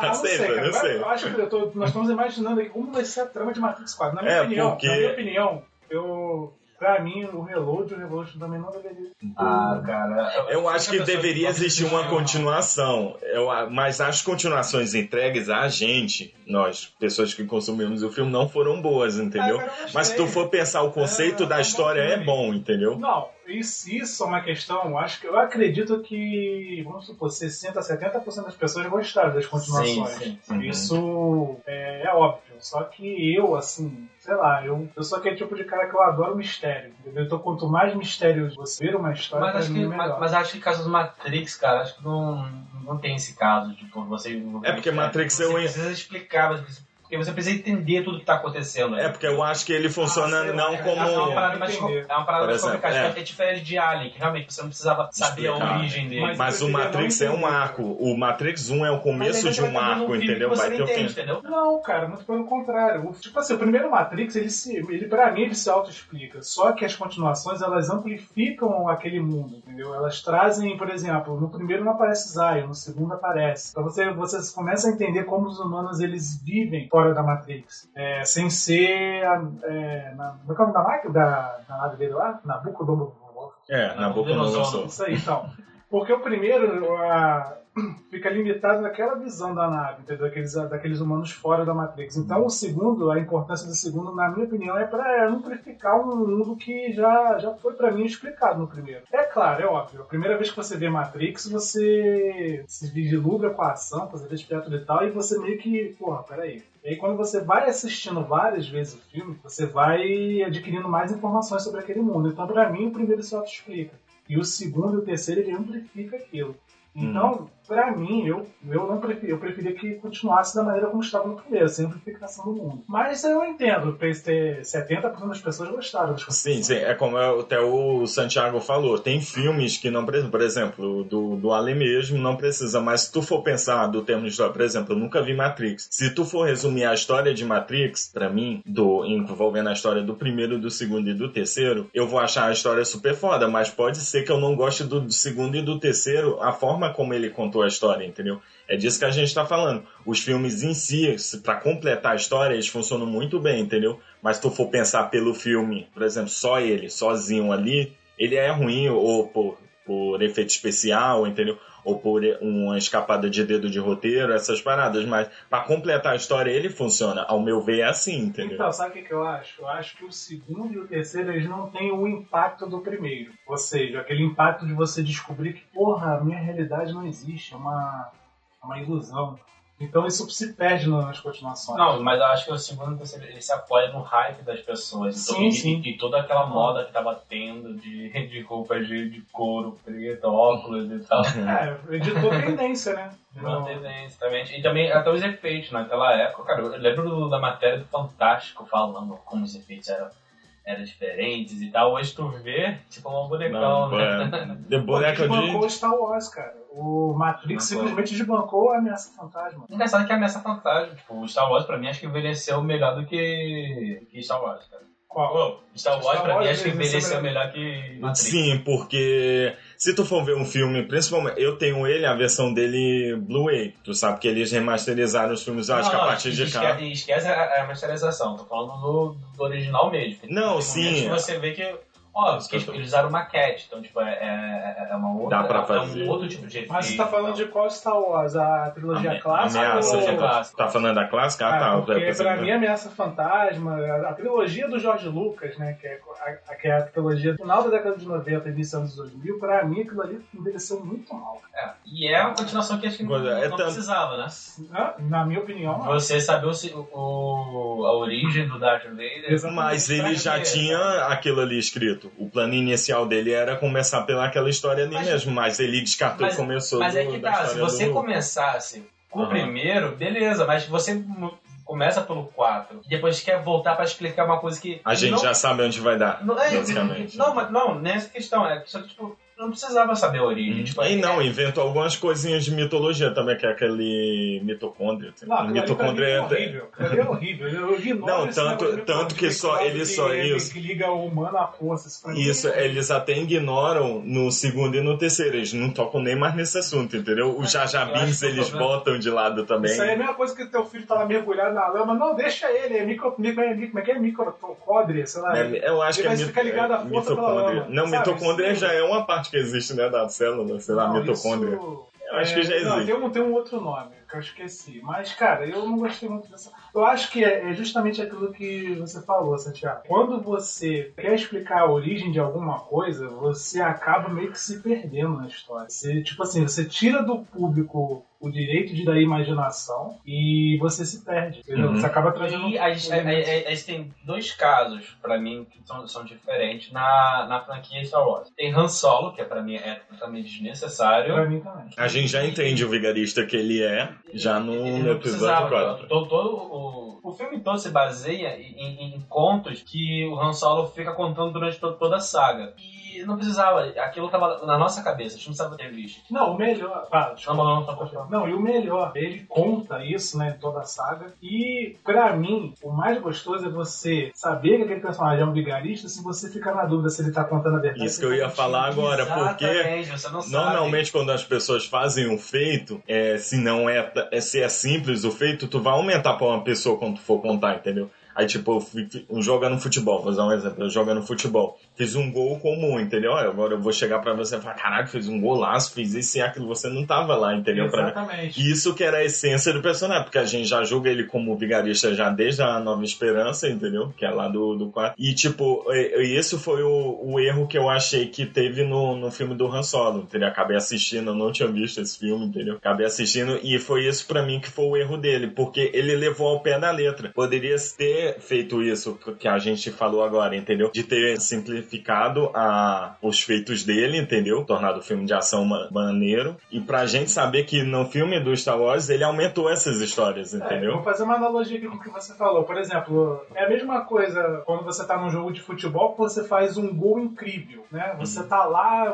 Ah, não sei, sei, cara. eu sei. Eu acho que eu tô- nós estamos imaginando aqui como vai ser a trama de Matrix 4. Na minha É, opinião, porque- na minha opinião, eu... Pra mim, o Reload e o Revolution também não deveria. Ah, cara. Eu acho que deveria existir uma continuação. Eu, mas as continuações entregues a gente, nós, pessoas que consumimos o filme, não foram boas, entendeu? Ah, eu. Mas se tu for pensar o conceito É, da história, bom é bom, entendeu? Não, isso, isso é uma questão. Acho que eu acredito que, vamos supor, 60, 70% das pessoas gostaram das continuações. Sim, sim. Uhum. Isso é, é óbvio. Só que eu, assim, sei lá, eu, eu sou aquele tipo de cara que eu adoro mistério. Entendeu? Então, quanto mais mistério você ver uma história, Mas acho, que, é mas, melhor. mas acho que caso do Matrix, cara, acho que não, não tem esse caso de tipo, você. É porque Matrix você é um- precisa explicar, você- porque você precisa entender tudo que tá acontecendo. né? É porque eu acho que ele funciona Ah, sei não é- É uma como. parada mais, é uma parada mais exemplo, complicada. é. É. diferente de Alien, que realmente você não precisava saber a Explicar. origem dele. Mas- Mas o Matrix é um arco. O Matrix 1 é o começo de um arco, entendeu? Vai ter o fim. entendeu? Não, cara, muito pelo contrário. Tipo assim, o primeiro Matrix, ele se, ele pra mim ele se auto-explica. Só que as continuações elas amplificam aquele mundo, entendeu? Elas trazem, por exemplo, no primeiro não aparece Zion, no segundo aparece. Então você, você começa a entender como os humanos eles vivem fora da Matrix, é, sem ser é, na, no caso da máquina da, da nave dele lá, Nabucodonosor. É, Nabucodonosor. Isso aí, então. Porque o primeiro a- fica limitado naquela visão da nave, entendeu? Daqueles, daqueles humanos fora da Matrix. Então, o segundo, a importância do segundo, na minha opinião, é para amplificar um mundo que já, já foi para mim explicado no primeiro. É claro, é óbvio. A primeira vez que você vê Matrix, você se vislumbra com a ação, com os despertos e tal, e você meio que, porra, peraí. E aí, quando você vai assistindo várias vezes o filme, você vai adquirindo mais informações sobre aquele mundo. Então, pra mim, o primeiro se auto-explica. E o segundo e o terceiro, ele amplifica aquilo. Então, pra mim, eu, eu não preferia, eu preferia que continuasse da maneira como estava no primeiro, sem amplificação do mundo. Mas eu entendo, ter 70% das pessoas gostaram das Sim, sim, é como até o Santiago falou, tem filmes que não por exemplo, do, do Ali mesmo não precisa, mas se tu for pensar do termo de história, por exemplo, eu nunca vi Matrix. Se tu for resumir a história de Matrix, pra mim, do, envolvendo a história do primeiro, do segundo e do terceiro, eu vou achar a história super foda, mas pode ser que eu não goste do, do segundo e do terceiro, a forma como ele contou a história, entendeu? É disso que a gente tá falando. Os filmes em si, pra completar a história, eles funcionam muito bem, entendeu? Mas se tu for pensar pelo filme, por exemplo, só ele, sozinho ali, ele é ruim ou por, por efeito especial, entendeu? Ou por uma escapada de dedo de roteiro, essas paradas. Mas pra completar a história, ele funciona. Ao meu ver, é assim, entendeu? Então, sabe o que, que eu acho? Eu acho que o segundo e o terceiro eles não têm o impacto do primeiro. Ou seja, aquele impacto de você descobrir que, porra, a minha realidade não existe, é uma, é uma ilusão. Então isso se perde nas continuações. Não, mas eu acho que o segundo ele se apoia no hype das pessoas. Então, Sim, e, sim. E, toda aquela moda que tava tendo de, de roupas de, de couro preto, óculos e tal. É, editou tendência, né? Uma tendência também. E também até os efeitos naquela época, cara, eu lembro da matéria do Fantástico falando como os efeitos eram, eram diferentes e tal. Hoje tu vê, tipo, um bonecão, Não, né? é, de boneca desbancou de. Star Wars, cara. O Matrix Desbancou. simplesmente desbancou a ameaça fantasma. Engraçado que a ameaça fantasma, tipo, o Star Wars pra mim acho que envelheceu melhor do que, que Star Wars, cara. Qual? Star Wars Star pra mim acho que envelheceu envelheceu melhor que Matrix. Sim, porque se tu for ver um filme, principalmente, eu tenho ele, a versão dele Blu-ray. Tu sabe que eles remasterizaram os filmes, eu acho Não, que a partir de cá. Esquece a, a masterização, tô falando do, do original mesmo. Não, sim. você vê que Óbvio, que tipo, eles usaram maquete, então tipo, é, é, é uma outra, Dá pra é fazer. um outro tipo de efeito. Mas você tá falando de qual Star Wars? A trilogia Ame- clássica? Ameaça ou... clássica. Tá falando da clássica? Ah, Ah, tá. porque pra mim, Ameaça Fantasma, a, a trilogia do George Lucas, né, que é a, que é a trilogia do final da década de 90 e início dos anos 2000, pra mim aquilo ali envelheceu muito mal. É, E é uma continuação que acho que não, É não tanto- precisava, né? Na minha opinião, não. Você saber o, o- a origem do Darth Vader. Mas ele já quê? tinha aquilo ali escrito. O plano inicial dele era começar pelaquela história ali Mas- mesmo, mas ele descartou Mas- e começou Mas é do- que da tá, se você do- começasse com o Aham. primeiro, beleza, mas você começa pelo 4 e depois quer voltar pra explicar uma coisa que. A gente não, já sabe onde vai dar, Não, é, basicamente. não, mas não, nessa questão, é que, tipo, não precisava saber a origem. Tipo, E não, é- inventou algumas coisinhas de mitologia também, que é aquele mitocôndrio. Não, pra mim é é. horrível. É horrível. Eu ignoro Não, tanto- tanto que só- mitocôndrio, ele que- só- que- isso. Que liga o humano à força. Isso, é- eles até ignoram no segundo e no terceiro. Eles não tocam nem mais nesse assunto, entendeu? Os jajabins que eles botam de lado também. Isso aí é a mesma coisa que teu filho tá lá mergulhado na lama. Não, deixa ele. É micro, micro, micro, como é que é? Microcódria, sei lá. É, eu acho Ele que é ficar ligado à força mitocôndria. Não, sabe? mitocôndria já é uma parte que existe, né, da célula, sei lá, Não, mitocôndria. isso- Eu acho que já Não, existe. tem um, tem um outro nome que eu esqueci. Mas, cara, eu não gostei muito dessa. Eu acho que é, é justamente aquilo que você falou, Santiago. Quando você quer explicar a origem de alguma coisa, você acaba meio que se perdendo na história. Você, tipo assim, você tira do público o direito de dar imaginação e você se perde. Entendeu? Uhum. Você acaba trazendo. E a gente, a- a- a- a gente tem dois casos, pra mim, que são, são diferentes na, na franquia Star Wars. Tem Han Solo, que é, pra mim é totalmente desnecessário. Pra mim também. A gente já entende o vigarista que ele é, já no, Ele no não episódio precisava. 4. Todo, todo o, o filme todo se baseia em, em contos que o Han Solo fica contando durante to- toda a saga. E não precisava, aquilo tava na nossa cabeça, a gente não precisava ter visto. Não, o melhor. Ah, Não, não, não, não, não. Não, e o melhor, ele conta isso, né, em toda a saga. E, pra mim, o mais gostoso é você saber que aquele personagem é um vigarista se você ficar na dúvida se ele tá contando a verdade. Isso que eu ia falar agora, porque Exatamente, você não sabe. Normalmente, quando as pessoas fazem um feito, é, se não é, é- se é simples o feito, tu vai aumentar pra uma pessoa quando tu for contar, entendeu? Aí, tipo, um joga no futebol, vou usar um exemplo, eu jogo no futebol. Fiz um gol comum, entendeu? Agora eu vou chegar pra você e falar, caralho, fiz um golaço, fiz isso e aquilo, você não tava lá, entendeu? Pra. Exatamente. Isso que era a essência do personagem, porque a gente já julga ele como vigarista já desde a Nova Esperança, entendeu? Que é lá do, do 4. E, tipo, esse foi o, o erro que eu achei que teve no, no filme do Han Solo, entendeu? Acabei assistindo, eu não tinha visto esse filme, entendeu? Acabei assistindo e foi isso pra mim que foi o erro dele, porque ele levou ao pé da letra. Poderia ter feito isso que a gente falou agora, entendeu? De ter simplificado a, os feitos dele, entendeu? Tornado o filme de ação ma- maneiro. E pra gente saber que no filme do Star Wars ele aumentou essas histórias, É, eu entendeu? vou fazer uma analogia aqui com o que você falou. Por exemplo, é a mesma coisa quando você tá num jogo de futebol que você faz um gol incrível, né? Você tá lá,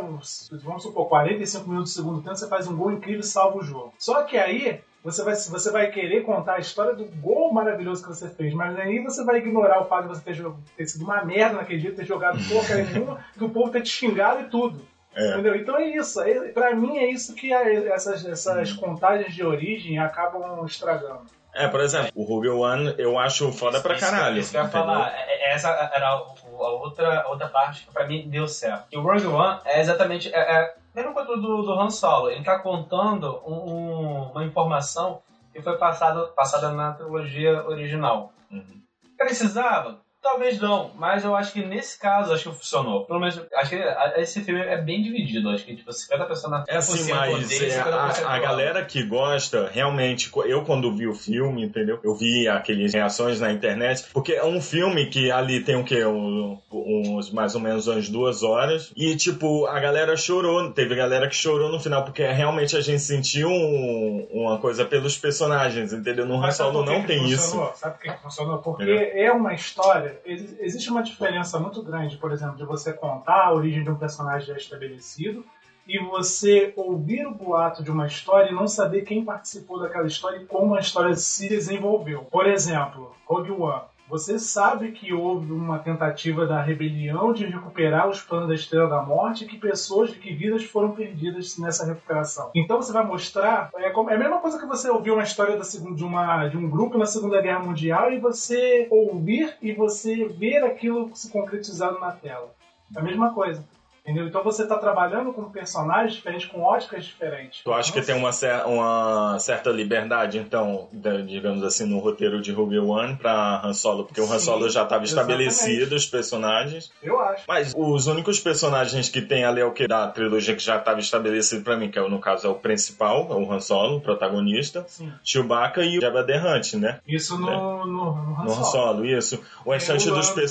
vamos supor, 45 minutos do segundo tempo, você faz um gol incrível e salva o jogo. Só que aí você vai, você vai querer contar a história do gol maravilhoso que você fez, mas aí você vai ignorar o fato de você ter, ter sido uma merda naquele dia, ter jogado porcaria nenhuma, do povo ter te xingado e tudo. É. Entendeu? Então é isso. É, pra mim é isso que a- essas, essas contagens de origem acabam estragando. É, por exemplo, o Rogue One eu acho foda pra Isso que- caralho. Isso que eu ia falar. É- é- Essa era o- a outra, a outra parte que pra mim deu certo. E o Rogue One é exatamente. É, é mesma coisa do, do Han Solo. Ele tá contando um- um- uma informação que foi passada, passada na trilogia original. Uhum. Precisava? Talvez não, mas eu acho que nesse caso acho que funcionou. Pelo menos, acho que esse filme é bem dividido. Acho que tipo, 50% na É assim, mas odeia, é, 50% a, a ama. galera que gosta, realmente, eu quando vi o filme, entendeu? Eu vi aquelas reações na internet, porque é um filme que ali tem o quê? Um- uns mais ou menos umas duas horas. E, tipo, a galera chorou. Teve galera que chorou no final, porque realmente a gente sentiu um- uma coisa pelos personagens, entendeu? No que não que tem isso. Sabe por que funcionou? Porque Entendeu? é uma história. Ex- Existe uma diferença muito grande, por exemplo, de você contar a origem de um personagem já estabelecido e você ouvir o boato de uma história e não saber quem participou daquela história e como a história se desenvolveu. Por exemplo, Rogue One. Você sabe que houve uma tentativa da rebelião de recuperar os planos da Estrela da Morte e que pessoas, que vidas foram perdidas nessa recuperação. Então você vai mostrar. É, como- é a mesma coisa que você ouvir uma história da de, uma, de um grupo na Segunda Guerra Mundial e você ouvir e você ver aquilo se concretizado na tela. É a mesma coisa. Entendeu? Então você tá trabalhando com personagens diferentes, com óticas diferentes. Tu acha que tem uma, cer- uma certa liberdade, então, da- digamos assim, no roteiro de Rogue One pra Han Solo? Porque o Han Sim, Solo já estava estabelecido, os personagens. Eu acho. Mas os únicos personagens que tem ali é o que da trilogia que já estava estabelecido pra mim, que é, no caso é o principal, é o Han Solo, o protagonista, Sim. Chewbacca e o Jabba the Hutt, né? Isso no, no, no Han No Han Solo. Solo, isso. O restante dos. Tem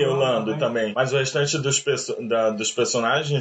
E o Lando também. Mas o restante dos, perso- da- dos personagens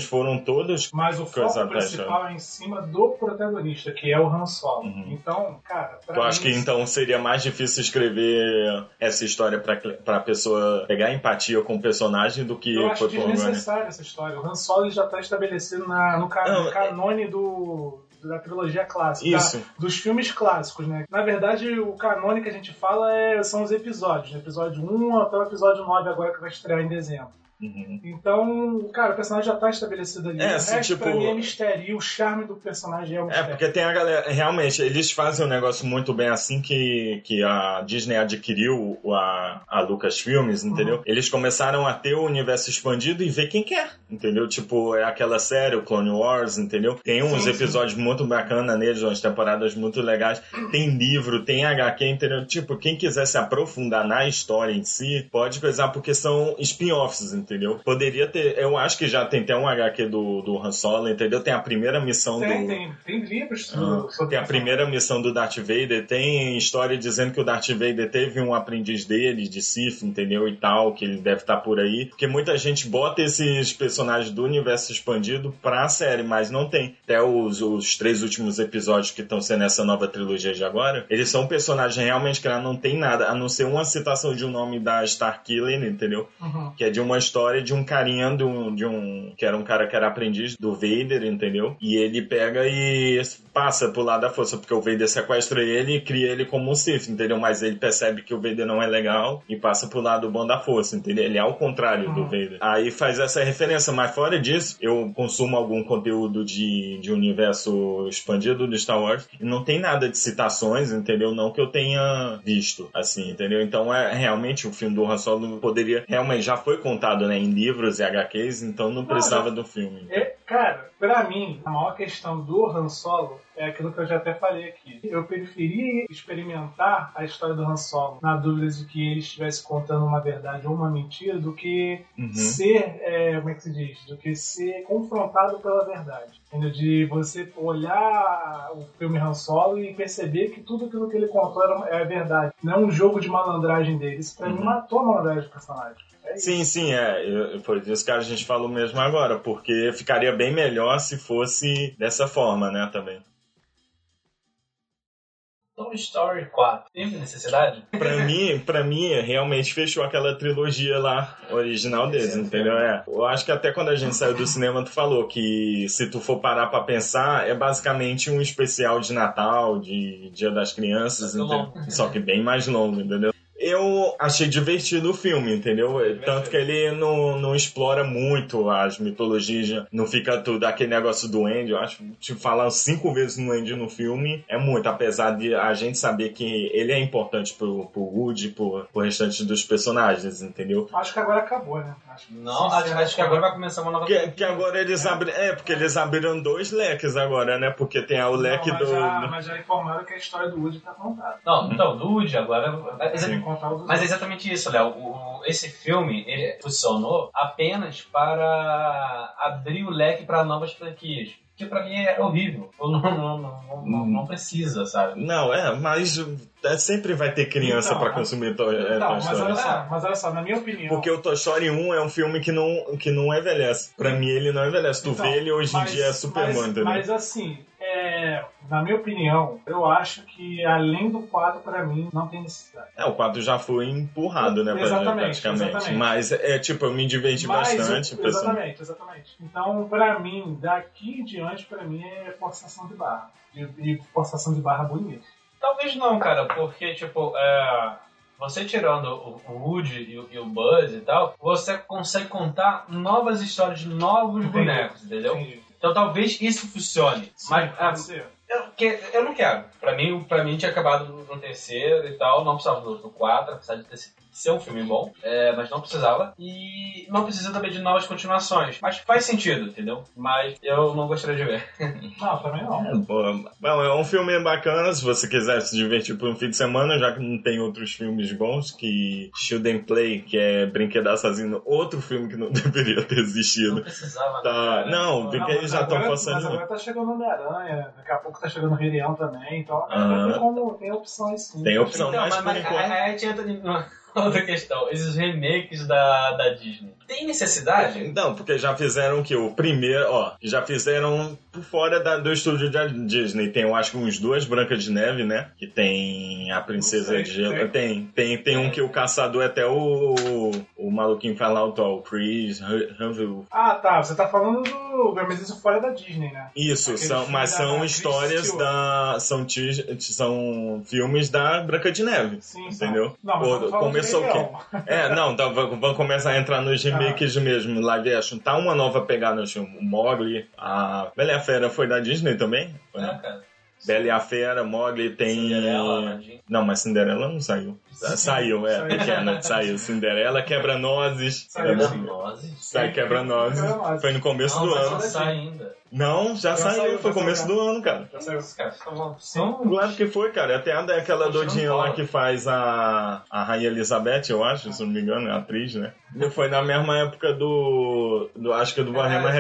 foram todos. Mas o foco principal é em cima do protagonista, que é o Han Solo. Uhum. Então, cara, pra Eu acho mim, que então seria mais difícil escrever essa história pra, pra pessoa pegar empatia com o personagem do que eu acho desnecessária essa história. O Han Solo já está estabelecido na, no, ca- Não, no é- canone do, da trilogia clássica. Isso. da- dos filmes clássicos, né? Na verdade, o canone que a gente fala é- são os episódios. né? Episódio 1 até o episódio 9, agora que vai estrear em dezembro. Uhum. Então, cara, o personagem já tá estabelecido ali. É, o assim, resto, tipo- pra mim, é mistério. E o charme do personagem é o É, mistério. porque tem a galera. Realmente, eles fazem um negócio muito bem assim que, que a Disney adquiriu a, a Lucasfilmes, entendeu? Uhum. Eles começaram a ter o universo expandido e ver quem quer, entendeu? Tipo, é aquela série, o Clone Wars, entendeu? Tem uns Sim, sim. episódios muito bacanas neles, umas temporadas muito legais. Tem livro, tem HQ, entendeu? Tipo, quem quiser se aprofundar na história em si, pode coisar, porque são spin-offs, entendeu? Poderia ter. Eu acho que já tem até um HQ do, do Han Solo, entendeu? Tem a primeira missão Tem, do. tem, tem livros Ah, sobre tem a primeira missão do Darth Vader, tem história dizendo que o Darth Vader teve um aprendiz dele, de Sith, entendeu? E tal, que ele deve estar por aí. Porque muita gente bota esses personagens do universo expandido pra série, mas não tem. Até os, os três últimos episódios que estão sendo essa nova trilogia de agora, eles são personagens realmente que ela não tem nada, a não ser uma citação de um nome da Starkiller, entendeu? Uhum. que é de uma história de um carinha de um, de um que era um cara que era aprendiz do Vader, entendeu? E ele pega e passa pro lado da força, porque o Vader sequestra ele e cria ele como um Sith, entendeu? Mas ele percebe que o Vader não é legal e passa pro lado bom da força, entendeu? Ele é ao contrário do Uhum. Vader. Aí faz essa referência, mas fora disso, eu consumo algum conteúdo de, de universo expandido do Star Wars e não tem nada de citações, entendeu? Não que eu tenha visto, assim, entendeu? Então é realmente o filme do Han Solo poderia realmente já foi contado, né, em livros e HQs, então não precisava do filme. É, cara, pra mim, a maior questão do Han Solo é aquilo que eu já até falei aqui. Eu preferia experimentar a história do Han Solo na dúvida de que ele estivesse contando uma verdade ou uma mentira do que Uhum. ser, é, como é que se diz? Do que ser confrontado pela verdade. Entendeu? De você olhar o filme Han Solo e perceber que tudo aquilo que ele contou era, é verdade. Não é um jogo de malandragem dele. Isso pra mim Uhum. matou a malandragem do personagem. É isso. Sim, sim, é. Eu- Foi disso que a gente falou mesmo agora, porque ficaria bem melhor se fosse dessa forma, né, também. Toy Story 4. Teve necessidade? Pra mim, pra mim, realmente fechou aquela trilogia lá, original deles, entendeu? É. Eu acho que até quando a gente saiu do cinema, tu falou que se tu for parar pra pensar, é basicamente um especial de Natal, de Dia das Crianças, que entendeu? Só que bem mais longo, entendeu? Eu achei divertido o filme, entendeu? Tanto que ele não, não explora muito as mitologias, não fica tudo aquele negócio do Andy. Eu acho que te falar cinco vezes no Andy no filme é muito, apesar de a gente saber que ele é importante pro, pro Woody, pro, pro restante dos personagens, entendeu? Acho que agora acabou, né? Acho Não, acho, acho que agora vai começar uma nova Que, que agora eles abrem. É, porque eles abriram dois leques agora, né? Porque tem o leque Não, mas, do. já, mas já informaram que a história do Woody tá contada. Não, então, do Woody agora. é- Mas é exatamente isso, Léo. O- Esse filme ele funcionou apenas para abrir o leque para novas franquias. Que pra mim é horrível. Não, não, não, não, não precisa, sabe? Não, é, mas é, sempre vai ter criança Então, pra consumir Toy, é, Então, Toy mas Story. olha só, mas olha só, na minha opinião. Porque o Toy Story 1 é um filme que não, que não envelhece. Pra mim, ele não envelhece. Tu Então, vê ele hoje em mas- dia é Superman, mas, entendeu? Mas assim, é, na minha opinião, eu acho que além do 4, pra mim, não tem necessidade. É, o 4 já foi empurrado, né, Exatamente, praticamente. exatamente. Mas, é, tipo, eu me diverti Mas, bastante. pessoal. exatamente, exatamente. Então, pra mim, daqui em diante, pra mim, é forçação de barra. E, e forçação de barra bonita. Talvez não, cara, porque, tipo, é, você tirando o, o Woody e o, e o Buzz e tal, você consegue contar novas histórias de novos Entendi. bonecos, entendeu? Entendi. Então talvez isso funcione. Sim, Mas ah, eu, que- eu não quero. Pra mim, pra mim tinha acabado no terceiro e tal, não precisava do, do 4, apesar de ter, sido- ser um filme bom, é, mas não precisava. E não precisa também de novas continuações. Mas faz sentido, entendeu? Mas eu não gostaria de ver. Não, também não. É, bom, é um filme bacana se você quiser se divertir por um fim de semana, já que não tem outros filmes bons, que Shouldn't Play, que é Brinquedo Assassino, outro filme que não deveria ter Não existido. precisava. Tá, né? não, porque Não, eles já estão passando. Mas agora tá chegando Homem-Aranha, daqui a pouco tá chegando o Rei Leão também, então Ah. tem, como, tem opções sim. Tem opção, Então, mas mas, por enquanto. a gente entra numa outra questão. Esses remakes da, da Disney. Tem necessidade? Não, porque já fizeram que o primeiro, ó, já fizeram por fora da- do estúdio da Disney. Tem, eu acho que uns duas Brancas de Neve, né? Que tem a Princesa sei, de Gelo. Tem, tem, tem um que o caçador é até o, o maluquinho fala alto, ó, o Chris Hemsworth. Ah, tá. Você tá falando do. Mas isso fora da Disney, né? Isso, são, mas da são Chris histórias da. São, tis- são filmes da Branca de Neve. Sim, Entendeu? Não, mas Ou- começou o quê? É, não, tá, vão vão começar a entrar nos remakes mesmo, live action. Tá uma nova pegada, acho, o Mogli, a Bela e a Fera foi da Disney também? Foi, É, né? cara. Bela e a Fera, Mogli tem... Cinderela, Aladdin. Não, mas Cinderela não saiu. Saiu, é, Saiu. pequena, saiu. Cinderela, Quebra-Nozes. Saiu, Quebra- sim. Nozes? Sai Quebra-Nozes. Quebra-Nozes. Foi no começo Não, do mas ano. sai ainda. Não, já, Já saiu, saiu, foi já começo saiu. do ano, cara. Já saiu. Esses caras são, são Claro que foi, cara. Até a- aquela Poxa, doidinha lá que faz a, a Rainha Elizabeth, eu acho, se não me engano, é a atriz, né? Foi na mesma época do. do acho que do Bohemian É.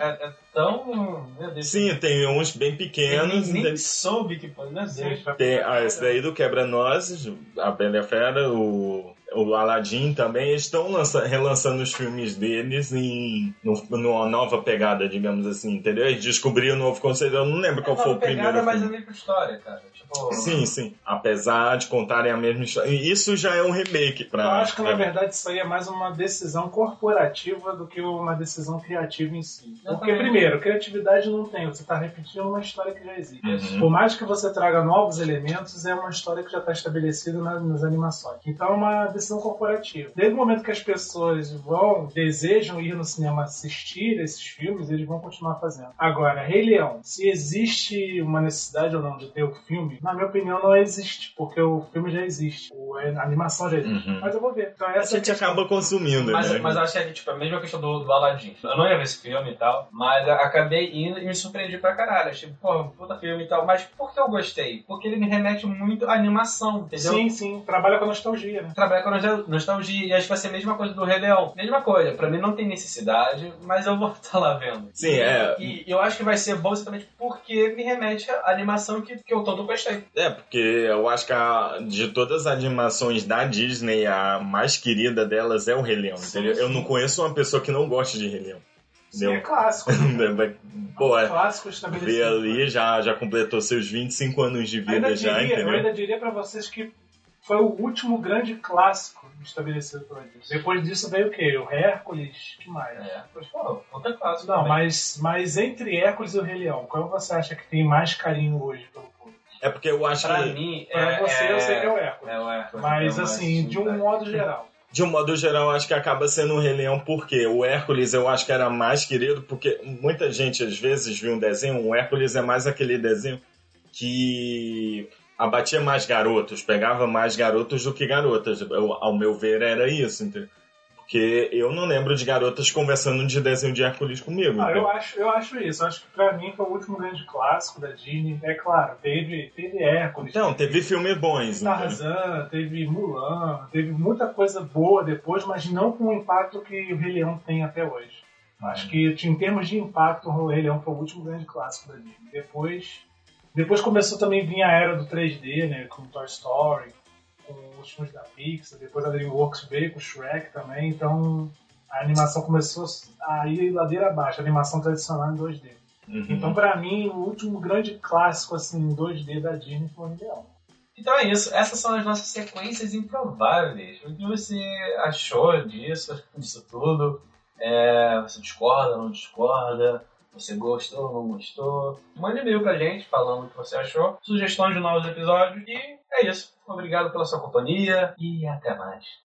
É, é tão. Meu Deus. Sim, tem uns bem Eu pequenos. nem, nem tem- soube que foi, meu Sim, Deus. já- Tem ah, esse daí do Quebra-Nozes, a Bela e a Fera, o, o Aladdin também. Eles estão lança- relançando os filmes deles em no- numa nova pegada, digamos assim, entendeu? Eles descobriram um novo conceito. Eu não lembro qual É foi uma o primeiro. pegada, mas é a filme. mesma história, cara. Tipo, Sim, sim. Apesar de contarem a mesma história. E Isso já é um remake pra. Eu acho que, na pra- verdade, isso aí é mais uma decisão corporativa do que uma decisão criativa em si. Eu Porque, também. primeiro, criatividade não tem. Você está repetindo uma história que já existe. Uhum. Por mais que você traga novos elementos, é uma história que já está estabelecida na- nas animações. Então é uma decisão corporativa. Desde o momento que as pessoas vão, desejam ir no cinema assistir esses filmes, eles vão continuar fazendo. Agora, Rei Leão, se existe uma necessidade ou não de ter o filme, na minha opinião não existe, porque o filme já existe. O- A animação já existe. Uhum. Mas eu vou ver. Então, A essa é gente questão. acaba consumindo, Mas, né? mas eu acho que é tipo, a mesma questão do, do Aladdin. Eu não ia ver esse filme e tal, mas acabei indo e me surpreendi pra caralho. Achei, pô, puta filme e tal. Mas por que eu gostei? Porque ele me remete muito à animação, entendeu? Sim, sim. Trabalha com nostalgia, né? Trabalhar com nostalgia. E acho que vai ser a mesma coisa do Rei Leão. Mesma coisa. Pra mim não tem necessidade, mas eu vou estar lá vendo. Sim, é. E eu acho que vai ser bom exatamente porque me remete à animação que, que eu tanto gostei. É, porque eu acho que a- de todas as animações da Disney, a mais querida delas é o Rei Leão, Sim, entendeu? Eu não conheço uma pessoa que não goste de Rei Leão. Sim, é clássico. Vai- Pô, é, clássico ver estabelecido. ali já, já completou seus 25 anos de vida Ainda já, diria, eu entendeu? ainda diria pra vocês que foi o último grande clássico estabelecido pela Disney. Depois disso veio o quê? O Hércules, que mais? É, mas, pô, conta clássico. Não, também. mas, mas entre Hércules e o Rei Leão, qual você acha que tem mais carinho hoje pelo público? É porque eu acho Pra que, mim, Pra é, você, eu sei que é o Hércules. É o Hércules. Mas, é assim, de um verdade. modo geral. de um modo geral, eu acho que acaba sendo o Rei Leão, porque o Hércules eu acho que era mais querido, porque muita gente às vezes viu um desenho, o Hércules é mais aquele desenho que abatia mais garotos, pegava mais garotos do que garotas. Eu- ao meu ver, era isso, entendeu? Porque eu não lembro de garotas conversando de desenho de Hércules comigo. Ah, eu acho, eu acho isso. Eu acho que pra mim foi o último grande clássico da Disney. É claro, teve, teve Hércules, Então, teve filmes bons? Tarzan, teve Mulan, teve muita coisa boa depois, mas não com o impacto que o Rei Leão tem até hoje. Acho que em termos de impacto, o Rei Leão foi o último grande clássico da Disney. Depois, depois começou também a vir a era do 3D, né, com Toy Story, com os filmes da Pixar, depois a DreamWorks veio com Shrek também, então a animação começou a ir ladeira abaixo, a animação tradicional em 2D. Uhum. Então, pra mim, o último grande clássico assim, em 2D da Disney foi o Leão. Então é isso. Essas são as nossas sequências improváveis. O que você achou disso, disso tudo? É, você discorda, não discorda? Você gostou, não gostou? Mande e-mail pra gente falando o que você achou, sugestões de novos episódios. E é isso. Obrigado pela sua companhia e até mais.